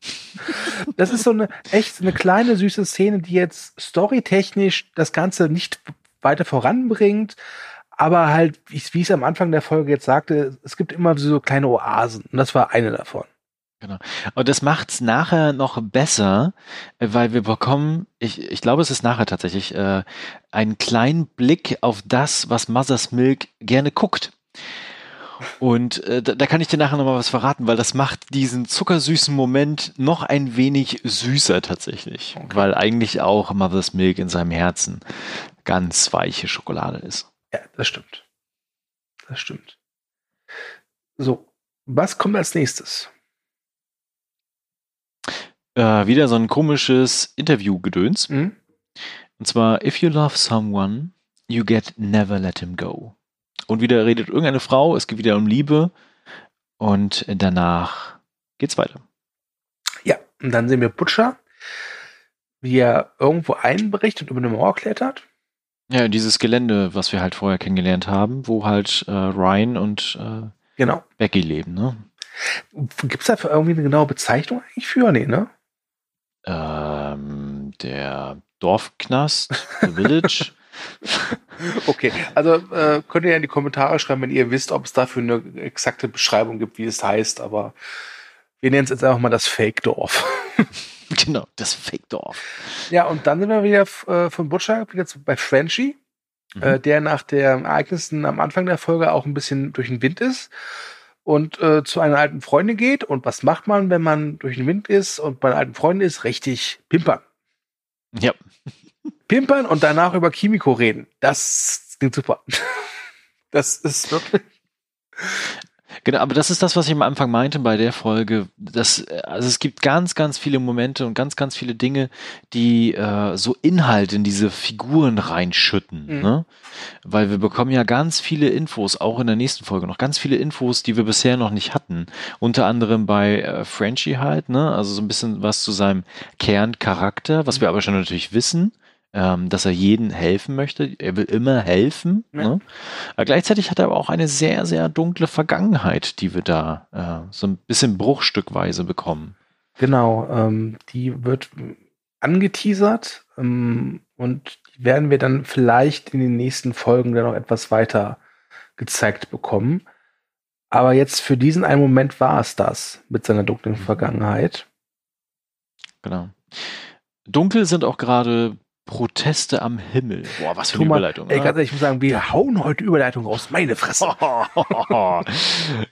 das ist so eine echt eine kleine süße Szene, die jetzt storytechnisch das Ganze nicht weiter voranbringt, aber halt, wie ich es am Anfang der Folge jetzt sagte, es gibt immer so kleine Oasen und das war eine davon. Genau. Und das macht's nachher noch besser, weil wir bekommen, ich, ich glaube, es ist nachher tatsächlich, äh, einen kleinen Blick auf das, was Mother's Milk gerne guckt. Und äh, da, da kann ich dir nachher nochmal was verraten, weil das macht diesen zuckersüßen Moment noch ein wenig süßer tatsächlich. Okay. Weil eigentlich auch Mother's Milk in seinem Herzen ganz weiche Schokolade ist. Ja, das stimmt. Das stimmt. So, was kommt als nächstes? Äh, wieder so ein komisches Interview-Gedöns. Mhm. Und zwar, if you love someone, you get never let him go. Und wieder redet irgendeine Frau, es geht wieder um Liebe und danach geht's weiter. Ja, und dann sehen wir Butcher, wie er irgendwo einbricht und über eine Mauer klettert. Ja, dieses Gelände, was wir halt vorher kennengelernt haben, wo halt äh, Ryan und äh, genau. Becky leben, ne? Gibt es da irgendwie eine genaue Bezeichnung eigentlich für? Nee, ne? Ähm, der Dorfknast, The Village. okay, also äh, könnt ihr ja in die Kommentare schreiben, wenn ihr wisst, ob es dafür eine exakte Beschreibung gibt, wie es heißt, aber wir nennen es jetzt einfach mal das Fake-Dorf. Genau, das Fake-Dorf. Ja, und dann sind wir wieder äh, von Butcher wieder bei Frenchie, mhm. äh, der nach den Ereignissen am Anfang der Folge auch ein bisschen durch den Wind ist und äh, zu einer alten Freundin geht. Und was macht man, wenn man durch den Wind ist und bei einer alten Freundin ist? Richtig pimpern. Ja. Pimpern und danach über Kimiko reden. Das klingt super. Das ist wirklich. Genau, aber das ist das, was ich am Anfang meinte bei der Folge. Das, also es gibt ganz, ganz viele Momente und ganz, ganz viele Dinge, die äh, so Inhalt in diese Figuren reinschütten. Mhm. Ne? Weil wir bekommen ja ganz viele Infos, auch in der nächsten Folge noch ganz viele Infos, die wir bisher noch nicht hatten. Unter anderem bei äh, Frenchie halt, ne? Also so ein bisschen was zu seinem Kerncharakter, was wir aber schon natürlich wissen ähm, dass er jeden helfen möchte. Er will immer helfen. Ja. Ne? Aber gleichzeitig hat er aber auch eine sehr, sehr dunkle Vergangenheit, die wir da äh, so ein bisschen bruchstückweise bekommen. Genau, ähm, die wird angeteasert ähm, und die werden wir dann vielleicht in den nächsten Folgen dann noch etwas weiter gezeigt bekommen. Aber jetzt für diesen einen Moment war es das mit seiner dunklen mhm. Vergangenheit. Genau. Dunkel sind auch gerade Proteste am Himmel. Boah, was für eine Überleitung. Ey, ganz ehrlich, ich muss sagen, wir hauen heute Überleitung raus. Meine Fresse.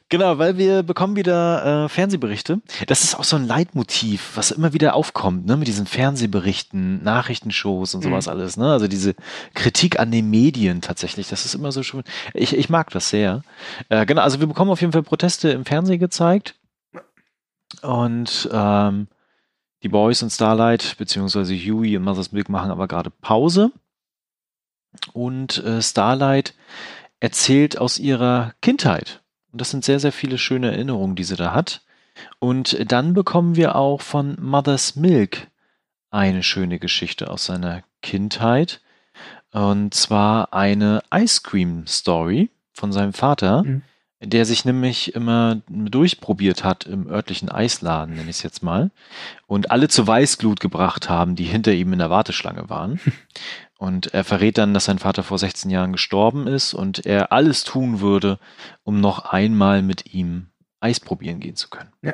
genau, weil wir bekommen wieder äh, Fernsehberichte. Das ist auch so ein Leitmotiv, was immer wieder aufkommt, ne, mit diesen Fernsehberichten, Nachrichtenshows und sowas mhm. alles, ne? Also diese Kritik an den Medien tatsächlich. Das ist immer so schön. Ich, ich mag das sehr. Äh, genau, also wir bekommen auf jeden Fall Proteste im Fernsehen gezeigt. Und ähm, die Boys und Starlight, beziehungsweise Huey und Mother's Milk machen aber gerade Pause. Und äh, Starlight erzählt aus ihrer Kindheit. Und das sind sehr, sehr viele schöne Erinnerungen, die sie da hat. Und dann bekommen wir auch von Mother's Milk eine schöne Geschichte aus seiner Kindheit. Und zwar eine Ice Cream Story von seinem Vater, mhm. Der sich nämlich immer durchprobiert hat im örtlichen Eisladen, nenne ich es jetzt mal, und alle zu Weißglut gebracht haben, die hinter ihm in der Warteschlange waren. Und er verrät dann, dass sein Vater vor 16 Jahren gestorben ist und er alles tun würde, um noch einmal mit ihm Eis probieren gehen zu können. Ja.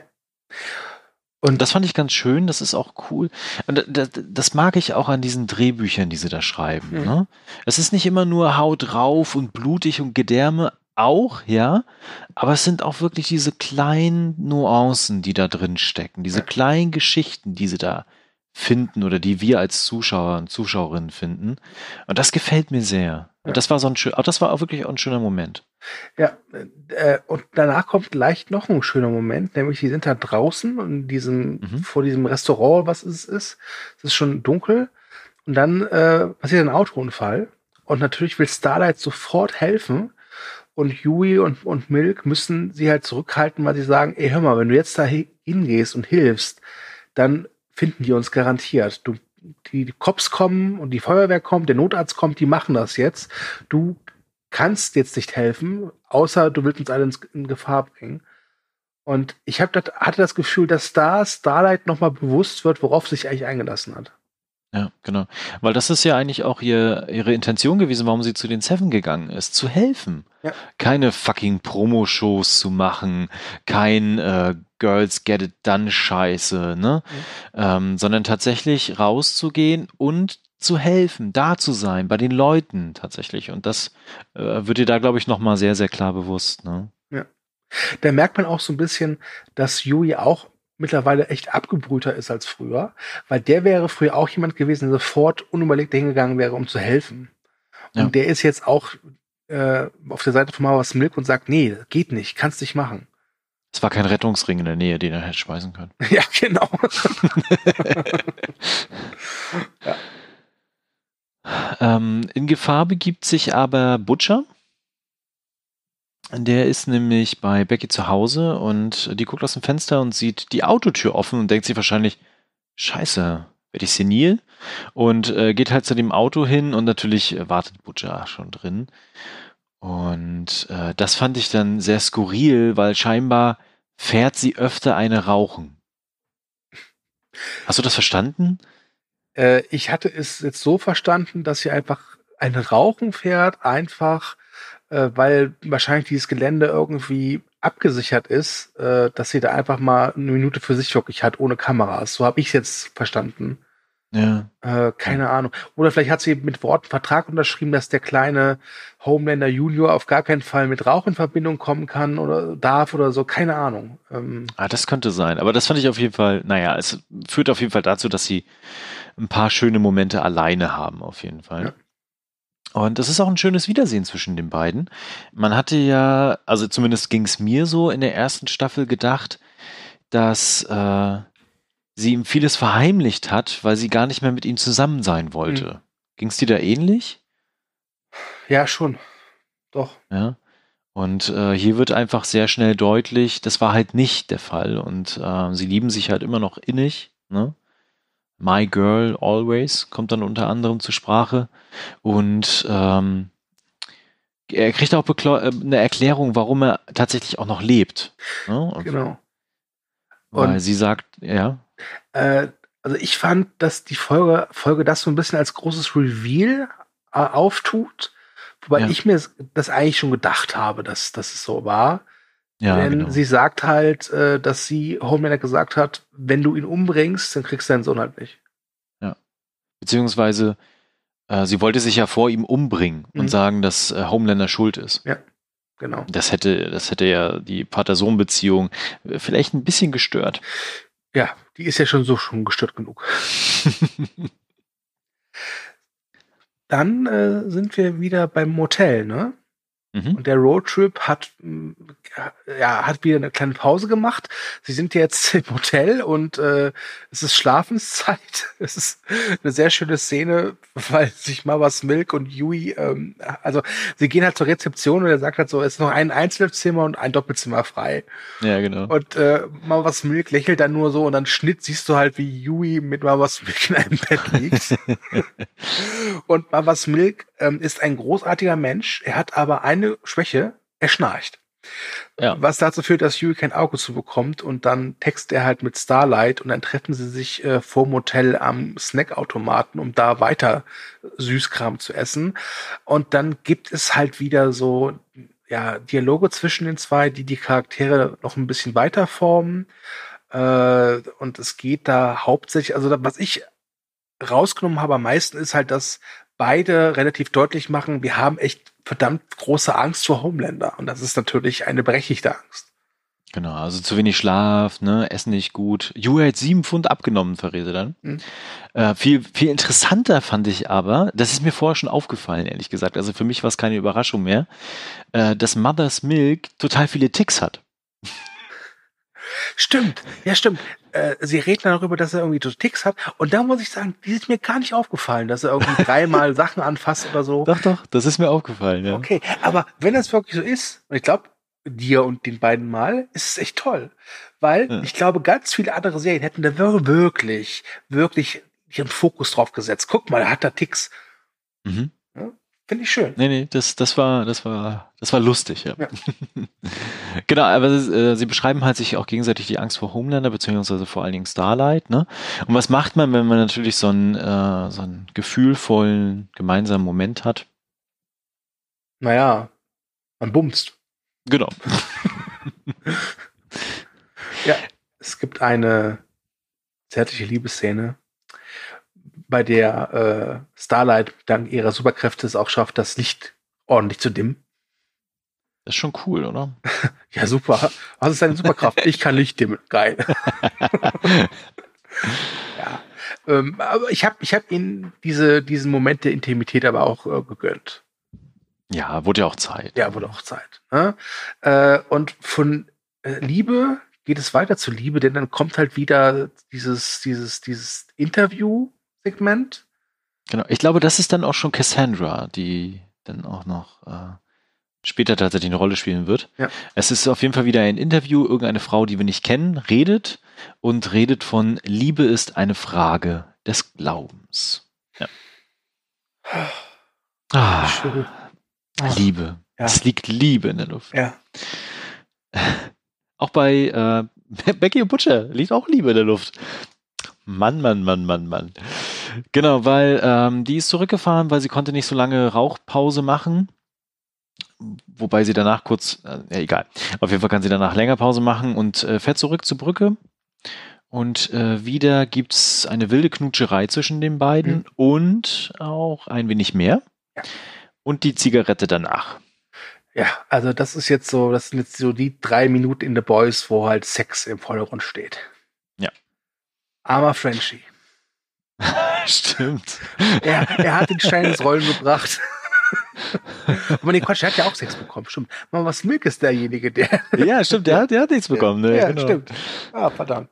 Und das fand ich ganz schön, das ist auch cool. Und das, das mag ich auch an diesen Drehbüchern, die sie da schreiben. Mhm. Ne? Es ist nicht immer nur Haut drauf und blutig und Gedärme, auch, ja, aber es sind auch wirklich diese kleinen Nuancen, die da drin stecken, diese kleinen Geschichten, die sie da finden oder die wir als Zuschauer und Zuschauerinnen finden. Und das gefällt mir sehr. Ja. Das war so ein schön, das war auch wirklich ein schöner Moment. Ja, äh, und danach kommt gleich noch ein schöner Moment, nämlich die sind da draußen und diesem, mhm. vor diesem Restaurant, was es ist. Es ist schon dunkel. Und dann äh, passiert ein Autounfall. Und natürlich will Starlight sofort helfen. Und Yui und, und Milk müssen sie halt zurückhalten, weil sie sagen, ey, hör mal, wenn du jetzt da hingehst und hilfst, dann finden die uns garantiert. Du, die Cops kommen und die Feuerwehr kommt, der Notarzt kommt, die machen das jetzt. Du kannst jetzt nicht helfen, außer du willst uns alle in Gefahr bringen. Und ich hab das, hatte das Gefühl, dass da Starlight nochmal bewusst wird, worauf sich eigentlich eingelassen hat. Ja, genau. Weil das ist ja eigentlich auch ihr, ihre Intention gewesen, warum sie zu den Seven gegangen ist, zu helfen. Ja. Keine fucking Promo-Shows zu machen, kein äh, Girls Get It Done Scheiße, ne? Mhm. Ähm, sondern tatsächlich rauszugehen und zu helfen, da zu sein, bei den Leuten tatsächlich. Und das äh, wird dir da, glaube ich, nochmal sehr, sehr klar bewusst. Ne? Ja. Da merkt man auch so ein bisschen, dass Yui auch mittlerweile echt abgebrühter ist als früher, weil der wäre früher auch jemand gewesen, der sofort unüberlegt hingegangen wäre, um zu helfen. Und ja. der ist jetzt auch äh, auf der Seite von Mauers Milk und sagt, nee, geht nicht, kannst nicht machen. Es war kein Rettungsring in der Nähe, den er hätte schmeißen können. Ja, genau. ja. Ähm, in Gefahr begibt sich aber Butcher. Der ist nämlich bei Becky zu Hause und die guckt aus dem Fenster und sieht die Autotür offen und denkt sich wahrscheinlich, scheiße, werde ich senil? Und äh, geht halt zu dem Auto hin und natürlich wartet Butcher schon drin. Und äh, das fand ich dann sehr skurril, weil scheinbar fährt sie öfter eine rauchen. Hast du das verstanden? Äh, ich hatte es jetzt so verstanden, dass sie einfach ein Rauchen fährt, einfach äh, weil wahrscheinlich dieses Gelände irgendwie abgesichert ist, äh, dass sie da einfach mal eine Minute für sich wirklich hat, ohne Kameras. So habe ich es jetzt verstanden. Ja. Äh, keine Ahnung. Oder vielleicht hat sie mit Worten Vertrag unterschrieben, dass der kleine Homelander Junior auf gar keinen Fall mit Rauch in Verbindung kommen kann oder darf oder so. Keine Ahnung. Ähm, ah, das könnte sein. Aber das fand ich auf jeden Fall, naja, es führt auf jeden Fall dazu, dass sie ein paar schöne Momente alleine haben, auf jeden Fall. Ja. Und es ist auch ein schönes Wiedersehen zwischen den beiden. Man hatte ja, also zumindest ging es mir so in der ersten Staffel gedacht, dass äh, sie ihm vieles verheimlicht hat, weil sie gar nicht mehr mit ihm zusammen sein wollte. Mhm. Ging es dir da ähnlich? Ja, schon. Doch. Ja. Und äh, hier wird einfach sehr schnell deutlich, das war halt nicht der Fall. Und äh, sie lieben sich halt immer noch innig. Ne? My Girl Always kommt dann unter anderem zur Sprache. Und ähm, er kriegt auch äh, eine Erklärung, warum er tatsächlich auch noch lebt. Ne? Genau. Weil Und, sie sagt, ja. Äh, also ich fand, dass die Folge, Folge das so ein bisschen als großes Reveal äh, auftut. Wobei ja. ich mir das eigentlich schon gedacht habe, dass, dass es so war. Ja, Denn genau. sie sagt halt, äh, dass sie Homelander gesagt hat, wenn du ihn umbringst, dann kriegst du deinen Sohn halt nicht. Ja. Beziehungsweise äh, sie wollte sich ja vor ihm umbringen mhm. und sagen, dass äh, Homelander schuld ist. Ja. Genau. Das hätte, das hätte ja die Vater-Sohn-Beziehung äh, vielleicht ein bisschen gestört. Ja, die ist ja schon so schon gestört genug. Dann äh, sind wir wieder beim Motel, ne? Mhm. Und der Roadtrip hat ja, hat wieder eine kleine Pause gemacht. Sie sind jetzt im Hotel und äh, es ist Schlafenszeit. Es ist eine sehr schöne Szene, weil sich Mamas Milk und Yui, ähm, also sie gehen halt zur Rezeption und er sagt halt so, es ist noch ein Einzelzimmer und ein Doppelzimmer frei. Ja, genau. Und äh, Mamas Milk lächelt dann nur so und dann Schnitt siehst du halt, wie Yui mit Mamas Milk in einem Bett liegt. und Mamas Milk ähm, ist ein großartiger Mensch. Er hat aber eine Schwäche, er schnarcht. Ja. Was dazu führt, dass Yui kein Auge zu bekommt und dann text er halt mit Starlight und dann treffen sie sich äh, vorm Hotel am Snackautomaten, um da weiter Süßkram zu essen. Und dann gibt es halt wieder so ja, Dialoge zwischen den zwei, die die Charaktere noch ein bisschen weiter formen. Äh, und es geht da hauptsächlich, also was ich rausgenommen habe am meisten ist halt, dass beide relativ deutlich machen, wir haben echt verdammt große Angst vor Homelander. Und das ist natürlich eine berechtigte Angst. Genau, also zu wenig Schlaf, ne, Essen nicht gut. Julia hat sieben Pfund abgenommen, verrät dann. Mhm. Äh, viel, viel interessanter fand ich aber, das ist mir vorher schon aufgefallen, ehrlich gesagt. Also für mich war es keine Überraschung mehr, äh, dass Mother's Milk total viele Ticks hat. Stimmt, ja stimmt. Äh, sie reden darüber, dass er irgendwie so Ticks hat. Und da muss ich sagen, die ist mir gar nicht aufgefallen, dass er irgendwie dreimal Sachen anfasst oder so. Doch, doch, das ist mir aufgefallen, ja. Okay, aber wenn das wirklich so ist, und ich glaube, dir und den beiden Mal, ist es echt toll. Weil ja. ich glaube, ganz viele andere Serien hätten da wirklich, wirklich ihren Fokus drauf gesetzt. Guck mal, er hat da Ticks. Mhm. Finde ich schön. Nee, nee, das, das war, das war, das war lustig, ja. ja. genau, aber äh, sie beschreiben halt sich auch gegenseitig die Angst vor Homelander, beziehungsweise vor allen Dingen Starlight, ne? Und was macht man, wenn man natürlich so einen, äh, so einen gefühlvollen, gemeinsamen Moment hat? Naja, man bumst. Genau. ja, es gibt eine zärtliche Liebesszene bei der äh, Starlight dank ihrer Superkräfte es auch schafft, das Licht ordentlich zu dimmen. Das ist schon cool, oder? ja, super. Was ist deine Superkraft? ich kann Licht dimmen. Geil. ja. Ähm, aber ich habe ich hab ihnen diese, diesen Moment der Intimität aber auch äh, gegönnt. Ja, wurde ja auch Zeit. Ja, wurde auch Zeit. Ne? Äh, und von äh, Liebe geht es weiter zu Liebe, denn dann kommt halt wieder dieses, dieses, dieses Interview Segment. Genau, ich glaube, das ist dann auch schon Cassandra, die dann auch noch äh, später tatsächlich eine Rolle spielen wird. Ja. Es ist auf jeden Fall wieder ein Interview, irgendeine Frau, die wir nicht kennen, redet und redet von Liebe ist eine Frage des Glaubens. Ja. Ah, ah, Liebe. Ja. Es liegt Liebe in der Luft. Ja. Auch bei äh, Becky und Butcher liegt auch Liebe in der Luft. Mann, Mann, Mann, Mann, Mann. Genau, weil ähm, die ist zurückgefahren, weil sie konnte nicht so lange Rauchpause machen. Wobei sie danach kurz, äh, ja egal. Auf jeden Fall kann sie danach länger Pause machen und äh, fährt zurück zur Brücke. Und äh, wieder gibt's eine wilde Knutscherei zwischen den beiden mhm. und auch ein wenig mehr. Ja. Und die Zigarette danach. Ja, also das ist jetzt so, das sind jetzt so die drei Minuten in The Boys, wo halt Sex im Vordergrund steht. Ja. Armer Frenchie. Stimmt. Er, er hat den Stein ins Rollen gebracht. Aber nee, Quatsch, er hat ja auch Sex bekommen, stimmt. Mal was Milk ist derjenige, der. Ja, stimmt, der, der hat nichts bekommen, ne? Ja, genau. stimmt. Ah, verdammt.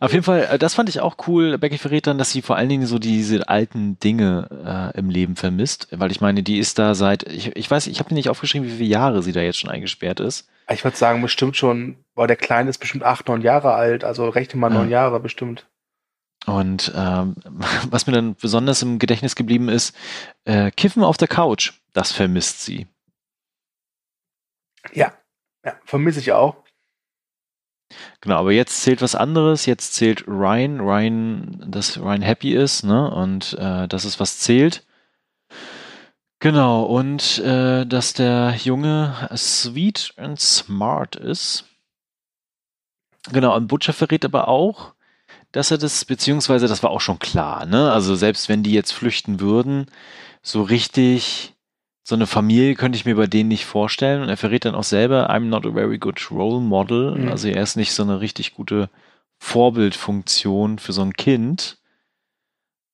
Auf jeden Fall, äh, das fand ich auch cool. Becky verrät dann, dass sie vor allen Dingen so diese alten Dinge äh, im Leben vermisst, weil ich meine, die ist da seit, ich, ich weiß, ich habe mir nicht aufgeschrieben, wie viele Jahre sie da jetzt schon eingesperrt ist. Ich würde sagen, bestimmt schon, weil der Kleine ist bestimmt acht, neun Jahre alt, also rechne mal neun ja. Jahre bestimmt. Und ähm, was mir dann besonders im Gedächtnis geblieben ist, äh, Kiffen auf der Couch, das vermisst sie. Ja, ja vermisse ich auch. Genau, aber jetzt zählt was anderes. Jetzt zählt Ryan, Ryan, dass Ryan happy ist, ne? Und äh, das ist was zählt. Genau, und äh, dass der Junge sweet and smart ist. Genau, und Butcher verrät aber auch, dass er das, beziehungsweise das war auch schon klar, ne? Also selbst wenn die jetzt flüchten würden, so richtig, so eine Familie könnte ich mir bei denen nicht vorstellen. Und er verrät dann auch selber, I'm not a very good role model. Mhm. Also er ist nicht so eine richtig gute Vorbildfunktion für so ein Kind.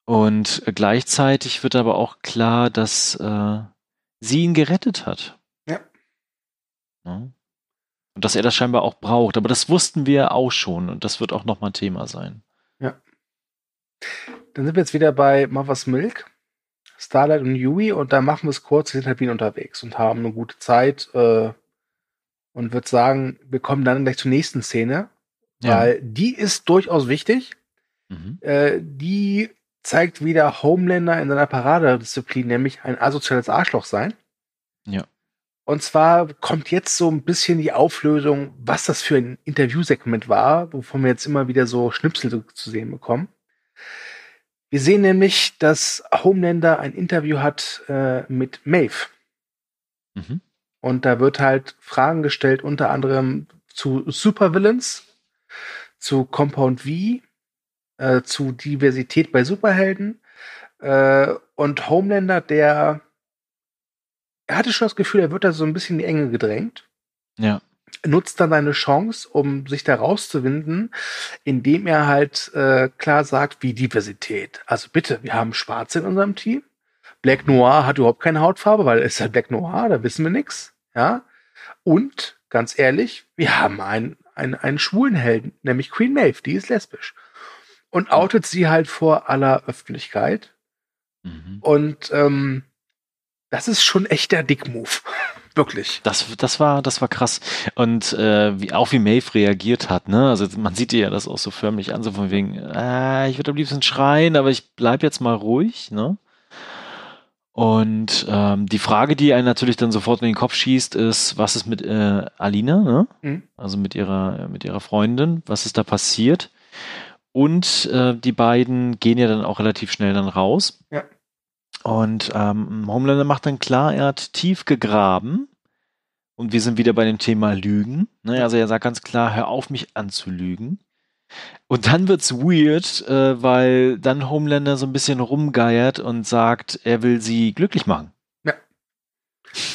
Und gleichzeitig wird aber auch klar, dass äh, sie ihn gerettet hat. Ja. ja. Und dass er das scheinbar auch braucht. Aber das wussten wir auch schon und das wird auch nochmal Thema sein. Dann sind wir jetzt wieder bei Mother's Milk, Starlight und Yui und da machen wir es kurz, wir sind halt wieder unterwegs und haben eine gute Zeit äh, und würde sagen, wir kommen dann gleich zur nächsten Szene, ja. weil die ist durchaus wichtig. Mhm. Äh, die zeigt wieder Homelander in seiner Paradedisziplin, nämlich ein asoziales Arschloch sein. Ja. Und zwar kommt jetzt so ein bisschen die Auflösung, was das für ein Interviewsegment war, wovon wir jetzt immer wieder so Schnipsel zu sehen bekommen. Wir sehen nämlich, dass Homelander ein Interview hat äh, mit Maeve. Mhm. Und da wird halt Fragen gestellt, unter anderem zu Supervillains, zu Compound V, äh, zu Diversität bei Superhelden. Äh, und Homelander, der er hatte schon das Gefühl, er wird da so ein bisschen in die Enge gedrängt. Ja. Nutzt dann seine Chance, um sich da rauszuwinden, indem er halt äh, klar sagt, wie Diversität. Also bitte, wir haben Schwarze in unserem Team. Black Noir hat überhaupt keine Hautfarbe, weil es ist halt Black Noir, da wissen wir nichts. Ja. Und, ganz ehrlich, wir haben einen, einen, einen schwulen Helden, nämlich Queen Maeve, die ist lesbisch und outet sie halt vor aller Öffentlichkeit. Mhm. Und ähm, das ist schon echt der Dick-Move. Wirklich. Das, das war, das war krass. Und äh, wie, auch wie Maeve reagiert hat, ne? Also man sieht ihr ja das auch so förmlich an, so von wegen, äh, ich würde am liebsten schreien, aber ich bleib jetzt mal ruhig, ne? Und ähm, die Frage, die einen natürlich dann sofort in den Kopf schießt, ist, was ist mit äh, Alina, ne? Mhm. Also mit ihrer, mit ihrer Freundin, was ist da passiert? Und äh, die beiden gehen ja dann auch relativ schnell dann raus. Ja. Und ähm, Homelander macht dann klar, er hat tief gegraben. Und wir sind wieder bei dem Thema Lügen. Ne? Also er sagt ganz klar, hör auf, mich anzulügen. Und dann wird's weird, äh, weil dann Homelander so ein bisschen rumgeiert und sagt, er will sie glücklich machen. Ja.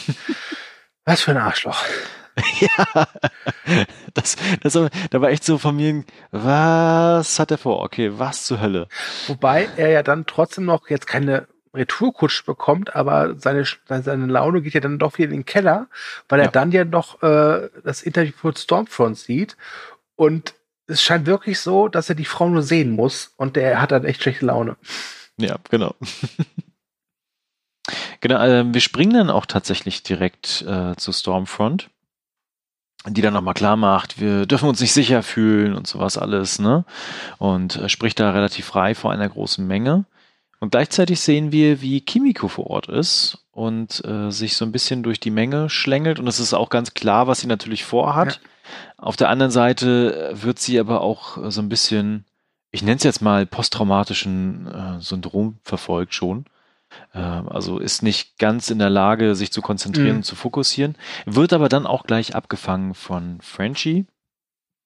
Was für ein Arschloch. ja, das, das, da war echt so von mir, was hat er vor? Okay, was zur Hölle? Wobei er ja dann trotzdem noch jetzt keine Retourkutsch bekommt, aber seine, seine Laune geht ja dann doch wieder in den Keller, weil er ja. dann ja noch äh, das Interview mit Stormfront sieht und es scheint wirklich so, dass er die Frau nur sehen muss und der hat dann echt schlechte Laune. Ja, genau. genau, äh, wir springen dann auch tatsächlich direkt äh, zu Stormfront die dann nochmal klar macht, wir dürfen uns nicht sicher fühlen und sowas alles, ne? Und äh, spricht da relativ frei vor einer großen Menge. Und gleichzeitig sehen wir, wie Kimiko vor Ort ist und äh, sich so ein bisschen durch die Menge schlängelt. Und es ist auch ganz klar, was sie natürlich vorhat. Ja. Auf der anderen Seite wird sie aber auch so ein bisschen, ich nenne es jetzt mal posttraumatischen äh, Syndrom verfolgt schon. Ähm, also ist nicht ganz in der Lage, sich zu konzentrieren mhm. und zu fokussieren, wird aber dann auch gleich abgefangen von Frenchie.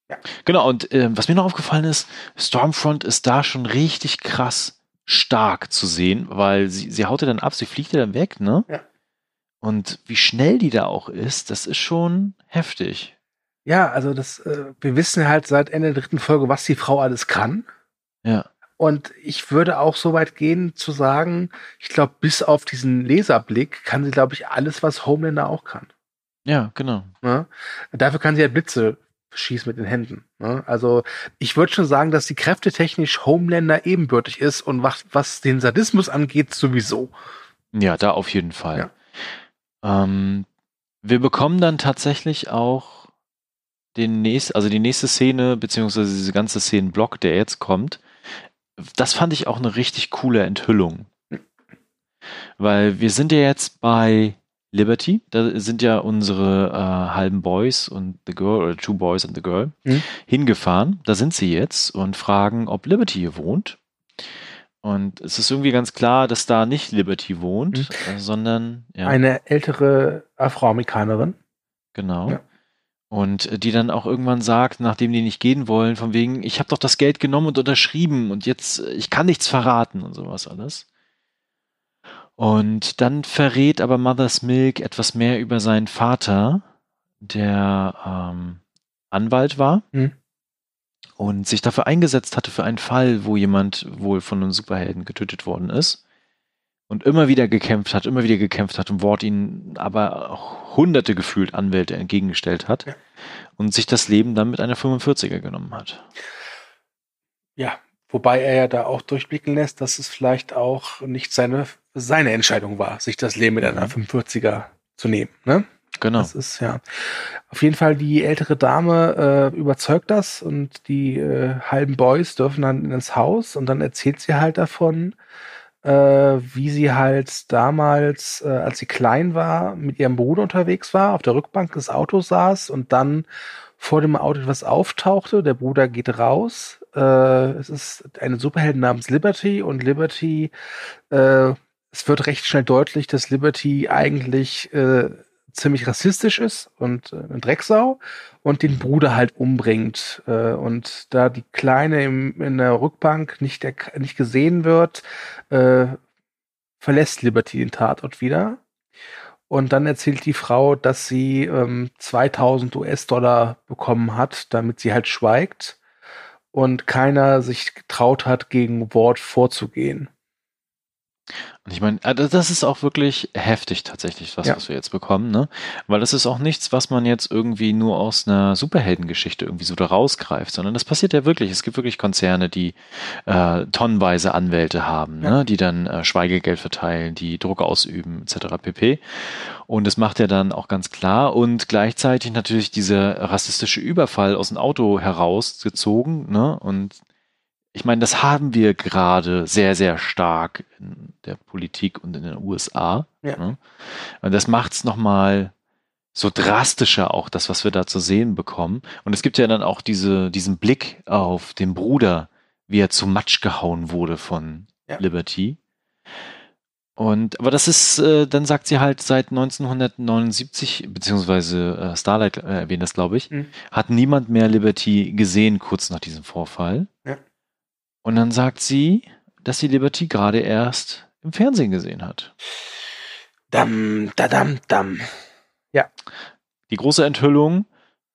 Ja. Genau, und äh, was mir noch aufgefallen ist, Stormfront ist da schon richtig krass stark zu sehen, weil sie, sie haut ja dann ab, sie fliegt ja dann weg, ne? Ja. Und wie schnell die da auch ist, das ist schon heftig. Ja, also das, äh, wir wissen halt seit Ende der dritten Folge, was die Frau alles kann. Ja. Und ich würde auch so weit gehen zu sagen, ich glaube, bis auf diesen Laserblick kann sie, glaube ich, alles, was Homelander auch kann. Ja, genau. Ja? Dafür kann sie ja Blitze schießen mit den Händen. Ne? Also ich würde schon sagen, dass sie kräftetechnisch Homelander ebenbürtig ist und was, was den Sadismus angeht, sowieso. Ja, da auf jeden Fall. Ja. Ähm, wir bekommen dann tatsächlich auch den nächsten, also die nächste Szene, beziehungsweise diese ganze Szenenblock, der jetzt kommt, das fand ich auch eine richtig coole Enthüllung. Weil wir sind ja jetzt bei Liberty, da sind ja unsere äh, halben Boys und the Girl, oder Two Boys and the Girl, mhm. hingefahren. Da sind sie jetzt und fragen, ob Liberty hier wohnt. Und es ist irgendwie ganz klar, dass da nicht Liberty wohnt, mhm. äh, sondern ja. eine ältere Afroamerikanerin. Genau. Ja. Und äh, die dann auch irgendwann sagt, nachdem die nicht gehen wollen, von wegen, ich habe doch das Geld genommen und unterschrieben und jetzt, äh, ich kann nichts verraten und sowas alles. Und dann verrät aber Mother's Milk etwas mehr über seinen Vater, der ähm, Anwalt war mhm. und sich dafür eingesetzt hatte für einen Fall, wo jemand wohl von einem Superhelden getötet worden ist. und immer wieder gekämpft hat, immer wieder gekämpft hat und Ward ihn aber auch hunderte gefühlt Anwälte entgegengestellt hat ja. und sich das Leben dann mit einer 45er genommen hat. Ja, wobei er ja da auch durchblicken lässt, dass es vielleicht auch nicht seine, seine Entscheidung war, sich das Leben mit einer 45er zu nehmen. Ne? Genau. Das ist ja auf jeden Fall die ältere Dame äh, überzeugt das und die äh, halben Boys dürfen dann ins Haus und dann erzählt sie halt davon, äh, wie sie halt damals, äh, als sie klein war, mit ihrem Bruder unterwegs war, auf der Rückbank des Autos saß und dann vor dem Auto etwas auftauchte. Der Bruder geht raus. Äh, es ist eine Superheldin namens Liberty und Liberty, äh, es wird recht schnell deutlich, dass Liberty eigentlich äh, ziemlich rassistisch ist und äh, eine Drecksau und den Bruder halt umbringt. Äh, und da die Kleine im, in der Rückbank nicht, der, nicht gesehen wird, äh, verlässt Liberty den Tatort wieder. Und dann erzählt die Frau, dass sie ähm, 2000 US-Dollar bekommen hat, damit sie halt schweigt und keiner sich getraut hat, gegen Wort vorzugehen. Und ich meine, also das ist auch wirklich heftig tatsächlich, was, ja. was wir jetzt bekommen, ne? Weil das ist auch nichts, was man jetzt irgendwie nur aus einer Superheldengeschichte irgendwie so da rausgreift, sondern das passiert ja wirklich. Es gibt wirklich Konzerne, die äh, tonnenweise Anwälte haben, ja. ne? die dann äh, Schweigegeld verteilen, die Druck ausüben, etc. pp. Und das macht er dann auch ganz klar und gleichzeitig natürlich dieser rassistische Überfall aus dem Auto herausgezogen, ne? Und ich meine, das haben wir gerade sehr, sehr stark in der Politik und in den USA. Ja. Ne? Und das macht es nochmal so drastischer auch, das, was wir da zu sehen bekommen. Und es gibt ja dann auch diese, diesen Blick auf den Bruder, wie er zu Matsch gehauen wurde von ja. Liberty. Und, aber das ist, äh, dann sagt sie halt, seit 1979, beziehungsweise äh, Starlight äh, erwähnt das, glaube ich, mhm. hat niemand mehr Liberty gesehen, kurz nach diesem Vorfall. Ja. Und dann sagt sie, dass sie Liberty gerade erst im Fernsehen gesehen hat. Dam, da, dam, dam. Ja. Die große Enthüllung,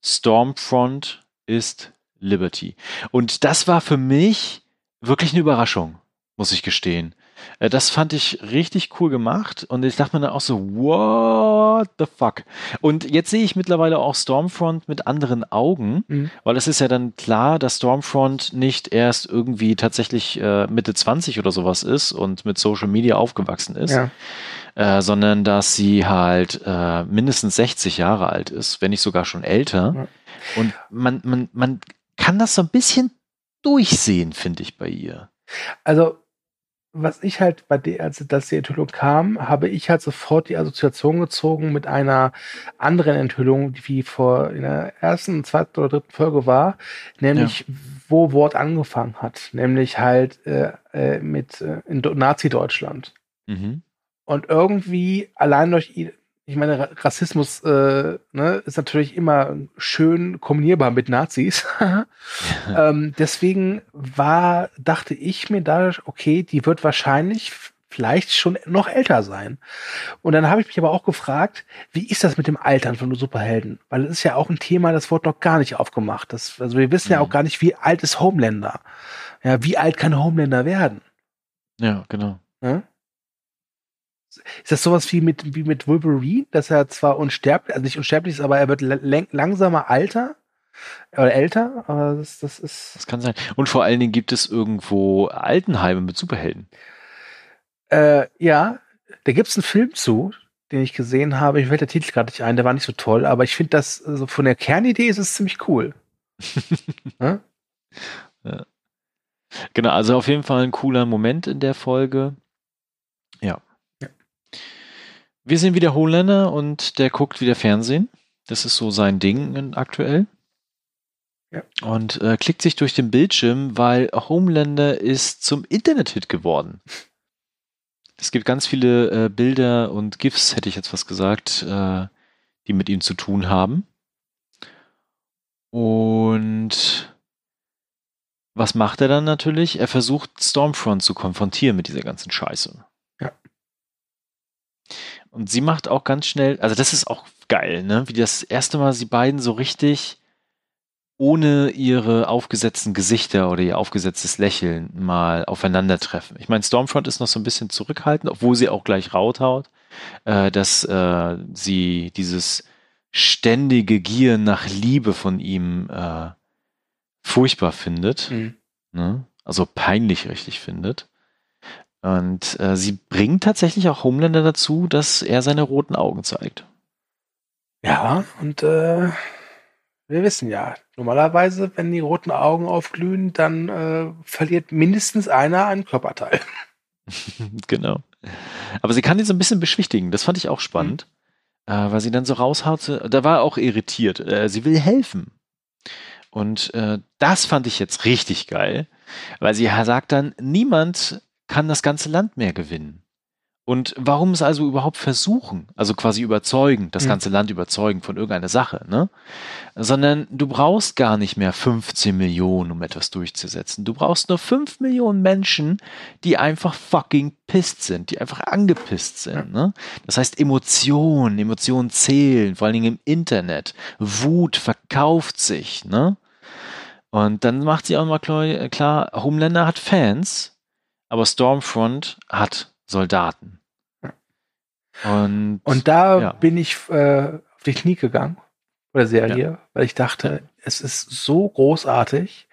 Stormfront ist Liberty. Und das war für mich wirklich eine Überraschung, muss ich gestehen. Äh, das fand ich richtig cool gemacht und ich dachte mir dann auch so, what the fuck? Und jetzt sehe ich mittlerweile auch Stormfront mit anderen Augen, mhm. weil es ist ja dann klar, dass Stormfront nicht erst irgendwie tatsächlich äh, Mitte 20 oder sowas ist und mit Social Media aufgewachsen ist. Ja. Äh, sondern dass sie halt äh, mindestens 60 Jahre alt ist, wenn nicht sogar schon älter. Ja. Und man, man, man kann das so ein bisschen durchsehen, finde ich, bei ihr. Also was ich halt bei der, als das die Enthüllung kam, habe ich halt sofort die Assoziation gezogen mit einer anderen Enthüllung, die vor in der ersten, zweiten oder dritten Folge war, nämlich ja. wo Wort angefangen hat, nämlich halt äh, äh, mit äh, in Nazi-Deutschland. Mhm. Und irgendwie allein durch ich meine, Rassismus äh, ne, ist natürlich immer schön kombinierbar mit Nazis. ähm, deswegen war, dachte ich mir da, okay, die wird wahrscheinlich vielleicht schon noch älter sein. Und dann habe ich mich aber auch gefragt, wie ist das mit dem Altern von Superhelden? Weil es ist ja auch ein Thema, das wurde noch gar nicht aufgemacht. Das, also wir wissen mhm. ja auch gar nicht, wie alt ist Homelander. Ja, wie alt kann Homelander werden? Ja, genau. Ja? Ist das sowas wie mit, wie mit Wolverine, dass er zwar unsterblich, also nicht unsterblich ist, aber er wird langsamer alter oder älter, aber das, das ist. Das kann sein. Und vor allen Dingen gibt es irgendwo Altenheime mit Superhelden. Äh, ja, da gibt es einen Film zu, den ich gesehen habe. Ich fällt der Titel gerade nicht ein, der war nicht so toll, aber ich finde das, so also von der Kernidee ist es ziemlich cool. ja? Ja. Genau, also auf jeden Fall ein cooler Moment in der Folge. Ja. Wir sehen wieder Holländer und der guckt wieder Fernsehen. Das ist so sein Ding aktuell. Ja. Und äh, klickt sich durch den Bildschirm, weil Homelander ist zum Internet-Hit geworden. Es gibt ganz viele äh, Bilder und GIFs, hätte ich jetzt was gesagt, äh, die mit ihm zu tun haben. Und was macht er dann natürlich? Er versucht Stormfront zu konfrontieren mit dieser ganzen Scheiße. Und sie macht auch ganz schnell, also das ist auch geil, ne? Wie das erste Mal sie beiden so richtig ohne ihre aufgesetzten Gesichter oder ihr aufgesetztes Lächeln mal aufeinandertreffen. Ich meine, Stormfront ist noch so ein bisschen zurückhaltend, obwohl sie auch gleich rauthaut, äh, dass äh, sie dieses ständige Gier nach Liebe von ihm äh, furchtbar findet. Mhm. Ne? Also peinlich richtig findet. Und äh, sie bringt tatsächlich auch Homelander dazu, dass er seine roten Augen zeigt. Ja, und äh, wir wissen ja, normalerweise, wenn die roten Augen aufglühen, dann äh, verliert mindestens einer einen Körperteil. genau. Aber sie kann ihn so ein bisschen beschwichtigen. Das fand ich auch spannend, mhm. äh, weil sie dann so raushaute. Da war er auch irritiert. Äh, sie will helfen. Und äh, das fand ich jetzt richtig geil, weil sie sagt dann, niemand kann das ganze Land mehr gewinnen. Und warum es also überhaupt versuchen, also quasi überzeugen, das mhm. ganze Land überzeugen von irgendeiner Sache, ne? Sondern du brauchst gar nicht mehr 15 Millionen, um etwas durchzusetzen. Du brauchst nur 5 Millionen Menschen, die einfach fucking pisst sind, die einfach angepisst sind, ne? Das heißt Emotionen, Emotionen zählen, vor allen Dingen im Internet. Wut verkauft sich, ne? Und dann macht sie auch mal klar, Homelander hat Fans, aber Stormfront hat Soldaten. Und, und da ja. bin ich äh, auf die Knie gegangen bei der Serie, ja. weil ich dachte, es ist so großartig,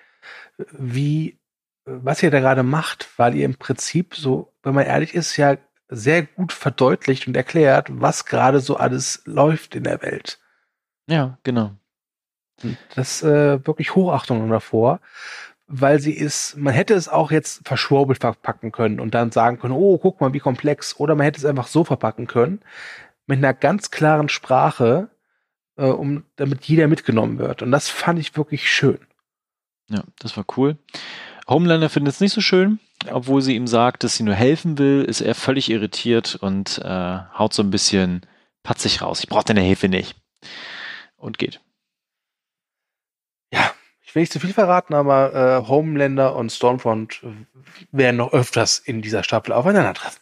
wie was ihr da gerade macht, weil ihr im Prinzip so, wenn man ehrlich ist, ja sehr gut verdeutlicht und erklärt, was gerade so alles läuft in der Welt. Ja, genau. Das äh, wirklich Hochachtung davor weil sie ist, man hätte es auch jetzt verschwurbelt verpacken können und dann sagen können, oh, guck mal, wie komplex. Oder man hätte es einfach so verpacken können, mit einer ganz klaren Sprache, äh, um, damit jeder mitgenommen wird. Und das fand ich wirklich schön. Ja, das war cool. Homelander findet es nicht so schön, obwohl sie ihm sagt, dass sie nur helfen will, ist er völlig irritiert und äh, haut so ein bisschen patzig raus. Ich brauche deine Hilfe nicht. Und geht. Ich will nicht zu viel verraten, aber äh, Homelander und Stormfront werden noch öfters in dieser Staffel aufeinandertreffen.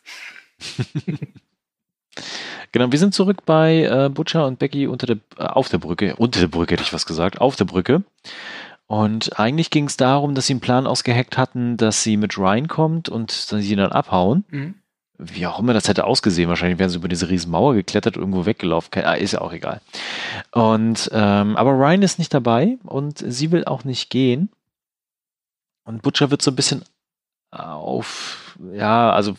genau, wir sind zurück bei äh, Butcher und Becky unter der, äh, auf der Brücke. Unter der Brücke hätte ich was gesagt. Auf der Brücke. Und eigentlich ging es darum, dass sie einen Plan ausgeheckt hatten, dass sie mit Ryan kommt und dann sie dann abhauen. Mhm wie auch immer das hätte ausgesehen. Wahrscheinlich wären sie über diese riesen Mauer geklettert, irgendwo weggelaufen. Ah, ist ja auch egal. Und ähm, aber Ryan ist nicht dabei und sie will auch nicht gehen. Und Butcher wird so ein bisschen auf, ja, also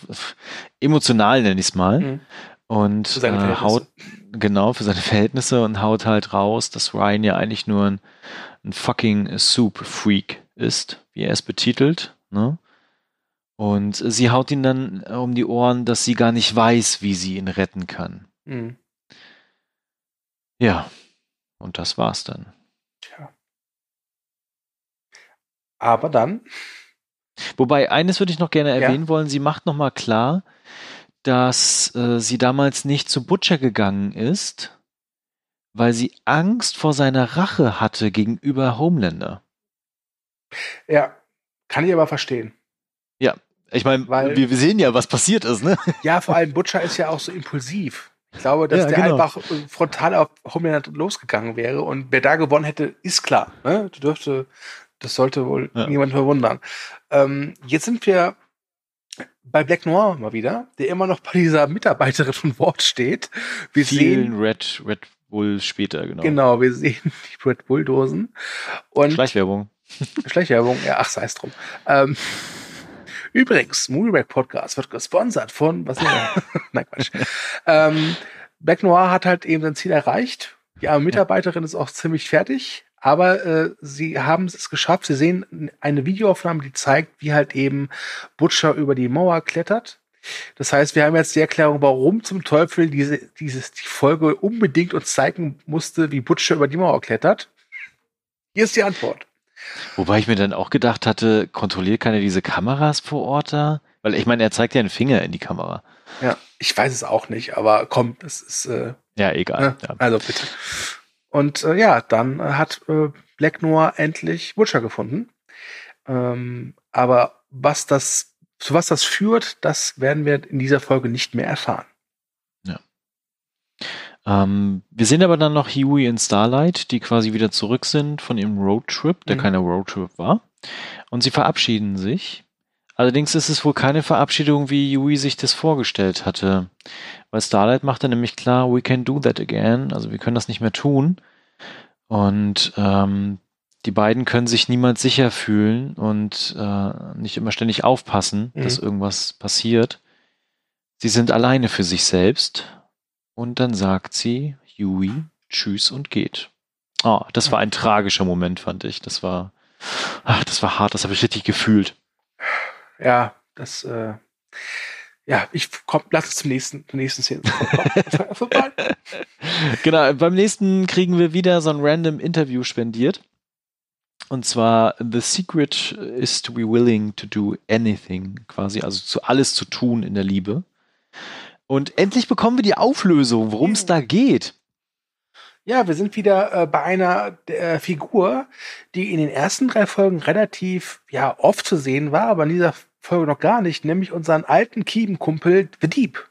emotional nenne ich es mal. Mhm. Und für seine äh, haut, genau, für seine Verhältnisse und haut halt raus, dass Ryan ja eigentlich nur ein, ein fucking Soup-Freak ist, wie er es betitelt. Ne? Und sie haut ihn dann äh, um die Ohren, dass sie gar nicht weiß, wie sie ihn retten kann. Mhm. Ja, und das war's dann. Tja. Aber dann. Wobei, eines würde ich noch gerne erwähnen ja. wollen. Sie macht nochmal klar, dass äh, sie damals nicht zu Butcher gegangen ist, weil sie Angst vor seiner Rache hatte gegenüber Homelander. Ja, kann ich aber verstehen. Ja, ich meine, wir, wir, sehen ja, was passiert ist, ne? Ja, vor allem Butcher ist ja auch so impulsiv. Ich glaube, dass ja, der genau. einfach äh, frontal auf Homelander losgegangen wäre und wer da gewonnen hätte, ist klar. Ne? Du dürfte, das sollte wohl ja. niemand verwundern. Ähm, jetzt sind wir bei Black Noir mal wieder, der immer noch bei dieser Mitarbeiterin von Wort steht. Wir Vielen sehen Red, Red Bull später, genau. Genau, wir sehen die Red Bull Dosen. Und Schleichwerbung. Schleichwerbung, ja, ach, sei es drum. Ähm, Übrigens, Movieback Podcast wird gesponsert von, was Nein, Quatsch. ähm, Black Noir hat halt eben sein Ziel erreicht. Die arme Mitarbeiterin ist auch ziemlich fertig, aber äh, sie haben es geschafft. Sie sehen eine Videoaufnahme, die zeigt, wie halt eben Butcher über die Mauer klettert. Das heißt, wir haben jetzt die Erklärung, warum zum Teufel diese, dieses, die Folge unbedingt uns zeigen musste, wie Butcher über die Mauer klettert. Hier ist die Antwort. Wobei ich mir dann auch gedacht hatte, kontrolliert keiner diese Kameras vor Ort da? Weil ich meine, er zeigt ja einen Finger in die Kamera. Ja, ich weiß es auch nicht, aber komm, das ist. Äh, ja, egal. Ne? Ja. Also bitte. Und äh, ja, dann hat äh, Black Noir endlich Butcher gefunden. Ähm, aber was das, zu was das führt, das werden wir in dieser Folge nicht mehr erfahren. Ähm, wir sehen aber dann noch Huey und Starlight, die quasi wieder zurück sind von ihrem Roadtrip, der mhm. keine Roadtrip war. Und sie verabschieden sich. Allerdings ist es wohl keine Verabschiedung, wie Huey sich das vorgestellt hatte. Weil Starlight macht dann nämlich klar, we can do that again. Also wir können das nicht mehr tun. Und ähm, die beiden können sich niemals sicher fühlen und äh, nicht immer ständig aufpassen, mhm. dass irgendwas passiert. Sie sind alleine für sich selbst. Und dann sagt sie, Yui, tschüss und geht. Oh, das war ein tragischer Moment, fand ich. Das war, ach, das war hart, das habe ich richtig gefühlt. Ja, das, äh, ja, ich komm, lass es zum nächsten, zur nächsten Szene. genau, beim nächsten kriegen wir wieder so ein random Interview spendiert. Und zwar, The Secret is to be willing to do anything, quasi, also zu alles zu tun in der Liebe. Und endlich bekommen wir die Auflösung, worum es da geht. Ja, wir sind wieder äh, bei einer äh, Figur, die in den ersten drei Folgen relativ ja oft zu sehen war, aber in dieser Folge noch gar nicht, nämlich unseren alten Kiebenkumpel The Deep.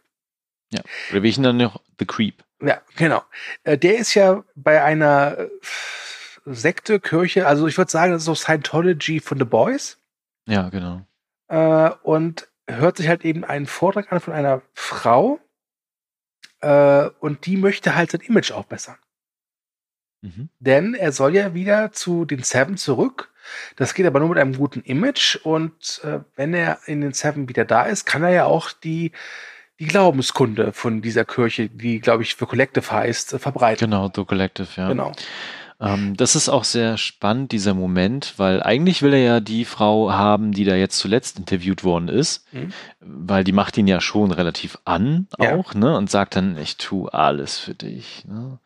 Ja, oder wie ich ihn dann noch The Creep. Ja, genau. Äh, der ist ja bei einer äh, Sekte, Kirche, also ich würde sagen, das ist so Scientology von The Boys. Ja, genau. Äh, und hört sich halt eben einen Vortrag an von einer Frau äh, und die möchte halt sein Image aufbessern. Mhm. Denn er soll ja wieder zu den Seven zurück. Das geht aber nur mit einem guten Image und äh, wenn er in den Seven wieder da ist, kann er ja auch die die Glaubenskunde von dieser Kirche, die glaube ich für Collective heißt, verbreiten. Genau, The Collective, ja. Genau. Ähm, das ist auch sehr spannend, dieser Moment, weil eigentlich will er ja die Frau haben, die da jetzt zuletzt interviewt worden ist, mhm. weil die macht ihn ja schon relativ an auch, ja. ne? Und sagt dann, ich tue alles für dich. Ne?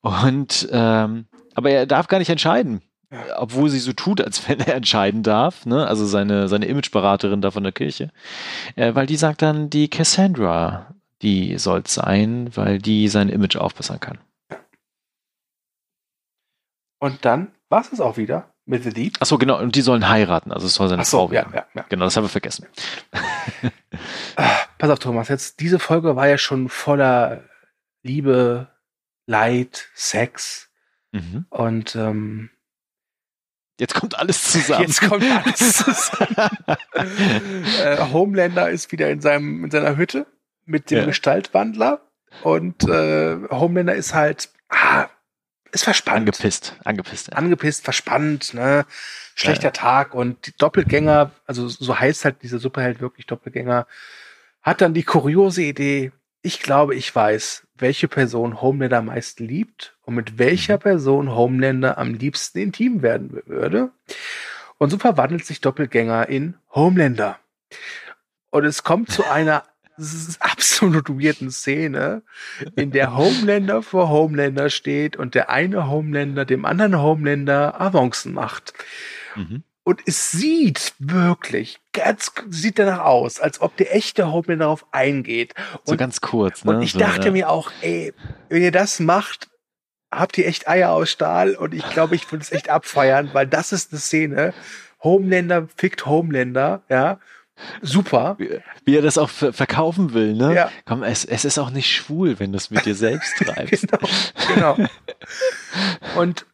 Und ähm, aber er darf gar nicht entscheiden. Ja. Obwohl sie so tut, als wenn er entscheiden darf, ne? also seine, seine Imageberaterin da von der Kirche, äh, weil die sagt dann, die Cassandra, die soll es sein, weil die sein Image aufbessern kann. Und dann war es auch wieder mit The Deep. Achso, genau, und die sollen heiraten, also es soll seine so, Frau werden. Ja, ja, ja. Genau, das haben wir vergessen. Ah, pass auf, Thomas, jetzt diese Folge war ja schon voller Liebe, Leid, Sex mhm. und ähm, Jetzt kommt alles zusammen. Jetzt kommt alles zusammen. äh, Homelander ist wieder in seinem in seiner Hütte mit dem ja. Gestaltwandler und äh, Homelander ist halt ah, ist verspannt. Angepisst, angepisst. Ja. Angepisst, verspannt, ne? Schlechter ja. Tag und die Doppelgänger, also so heißt halt dieser Superheld wirklich Doppelgänger, hat dann die kuriose Idee, ich glaube, ich weiß, welche Person Homelander am meisten liebt und mit welcher mhm. Person Homelander am liebsten intim werden würde. Und so verwandelt sich Doppelgänger in Homelander. Und es kommt zu einer absolut weirden Szene, in der Homelander vor Homelander steht und der eine Homelander dem anderen Homelander Avancen macht. Mhm. Und es sieht wirklich ganz, sieht danach aus, als ob der echte Homelander darauf eingeht. Und, so ganz kurz, ne? Und ich so, dachte ja. mir auch, ey, wenn ihr das macht, habt ihr echt Eier aus Stahl und ich glaube, ich würde es echt abfeiern, weil das ist eine Szene. Homelander fickt Homelander, ja super. Wie, wie, er das auch verkaufen will, ne? Ja. Komm, es, es ist auch nicht schwul, wenn du es mit dir selbst treibst. genau, genau. Und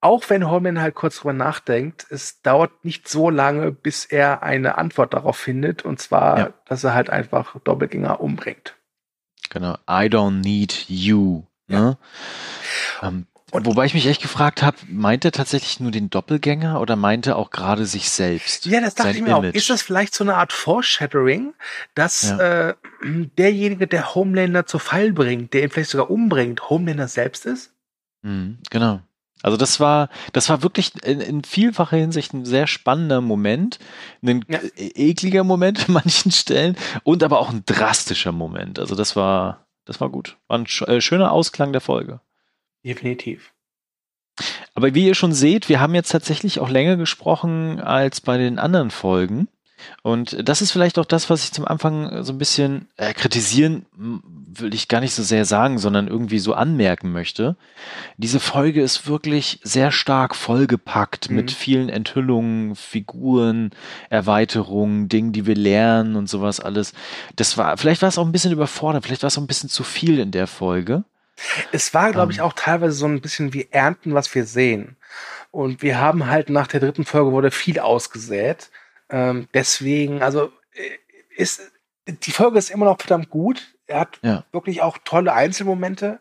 auch wenn Holman halt kurz drüber nachdenkt, es dauert nicht so lange, bis er eine Antwort darauf findet, und zwar, ja. dass er halt einfach Doppelgänger umbringt. Genau. I don't need you. Ne? Ja. Ähm, und Wobei ich mich echt gefragt habe, meint er tatsächlich nur den Doppelgänger oder meint er auch gerade sich selbst? Ja, das dachte ich mir Image? auch. Ist das vielleicht so eine Art Foreshadowing, dass ja. äh, derjenige, der Homelander zu Fall bringt, der ihn vielleicht sogar umbringt, Homelander selbst ist? Mhm, genau. Also das war, das war wirklich in, in, vielfacher Hinsicht ein sehr spannender Moment, ein ja. ekliger Moment an manchen Stellen und aber auch ein drastischer Moment. Also das war, das war gut. War ein äh, schöner Ausklang der Folge. Definitiv. Aber wie ihr schon seht, wir haben jetzt tatsächlich auch länger gesprochen als bei den anderen Folgen. Und das ist vielleicht auch das, was ich zum Anfang so ein bisschen äh, kritisieren will ich gar nicht so sehr sagen, sondern irgendwie so anmerken möchte. Diese Folge ist wirklich sehr stark vollgepackt mhm. mit vielen Enthüllungen, Figuren, Erweiterungen, Dingen, die wir lernen und sowas alles. Das war, vielleicht war es auch ein bisschen überfordert, vielleicht war es auch ein bisschen zu viel in der Folge. Es war, glaube ich, ähm. auch teilweise so ein bisschen wie Ernten, was wir sehen. Und wir haben halt nach der dritten Folge wurde viel ausgesät. Ähm, deswegen, also äh, ist die Folge ist immer noch verdammt gut. Er hat ja. wirklich auch tolle Einzelmomente.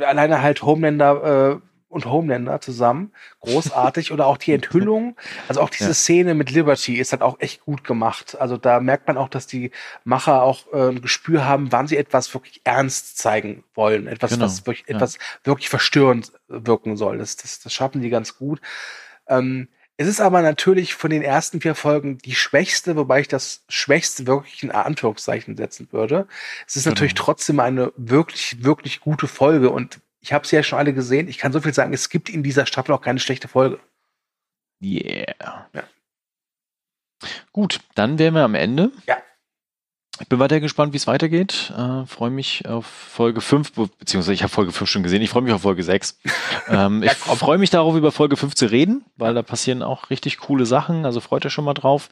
Alleine halt Homelander äh, und Homelander zusammen. Großartig. Oder auch die Enthüllung. Also auch diese ja. Szene mit Liberty ist halt auch echt gut gemacht. Also da merkt man auch, dass die Macher auch äh, ein Gespür haben, wann sie etwas wirklich ernst zeigen wollen. Etwas, genau. was wirklich, ja. etwas wirklich verstörend wirken soll. Das, das, das schaffen die ganz gut. Ähm, es ist aber natürlich von den ersten vier Folgen die schwächste, wobei ich das schwächste wirklich in Anführungszeichen setzen würde. Es ist natürlich genau. trotzdem eine wirklich, wirklich gute Folge und ich habe sie ja schon alle gesehen. Ich kann so viel sagen, es gibt in dieser Staffel auch keine schlechte Folge. Yeah. Ja. Gut, dann wären wir am Ende. Ja. Ich bin weiter gespannt, wie es weitergeht. Äh, freue mich auf Folge 5, beziehungsweise ich habe Folge 5 schon gesehen. Ich freue mich auf Folge 6. ähm, ich freue mich darauf, über Folge 5 zu reden, weil da passieren auch richtig coole Sachen. Also freut euch schon mal drauf.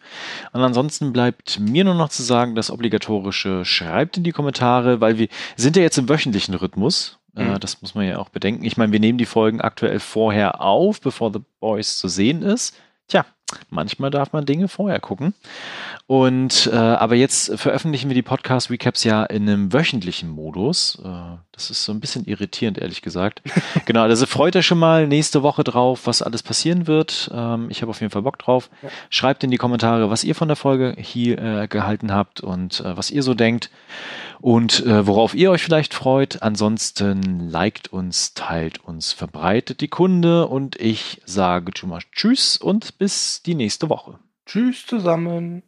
Und ansonsten bleibt mir nur noch zu sagen, das obligatorische schreibt in die Kommentare, weil wir sind ja jetzt im wöchentlichen Rhythmus. Äh, mhm. das muss man ja auch bedenken. Ich meine, wir nehmen die Folgen aktuell vorher auf, bevor The Boys zu sehen ist. Tja, manchmal darf man Dinge vorher gucken. Und äh, aber jetzt veröffentlichen wir die Podcast-Recaps ja in einem wöchentlichen Modus. Äh, das ist so ein bisschen irritierend, ehrlich gesagt. genau, also freut euch schon mal nächste Woche drauf, was alles passieren wird. Ähm, ich habe auf jeden Fall Bock drauf. Ja. Schreibt in die Kommentare, was ihr von der Folge hier äh, gehalten habt und äh, was ihr so denkt und äh, worauf ihr euch vielleicht freut. Ansonsten liked uns, teilt uns, verbreitet die Kunde und ich sage schon mal Tschüss und bis die nächste Woche. Tschüss zusammen.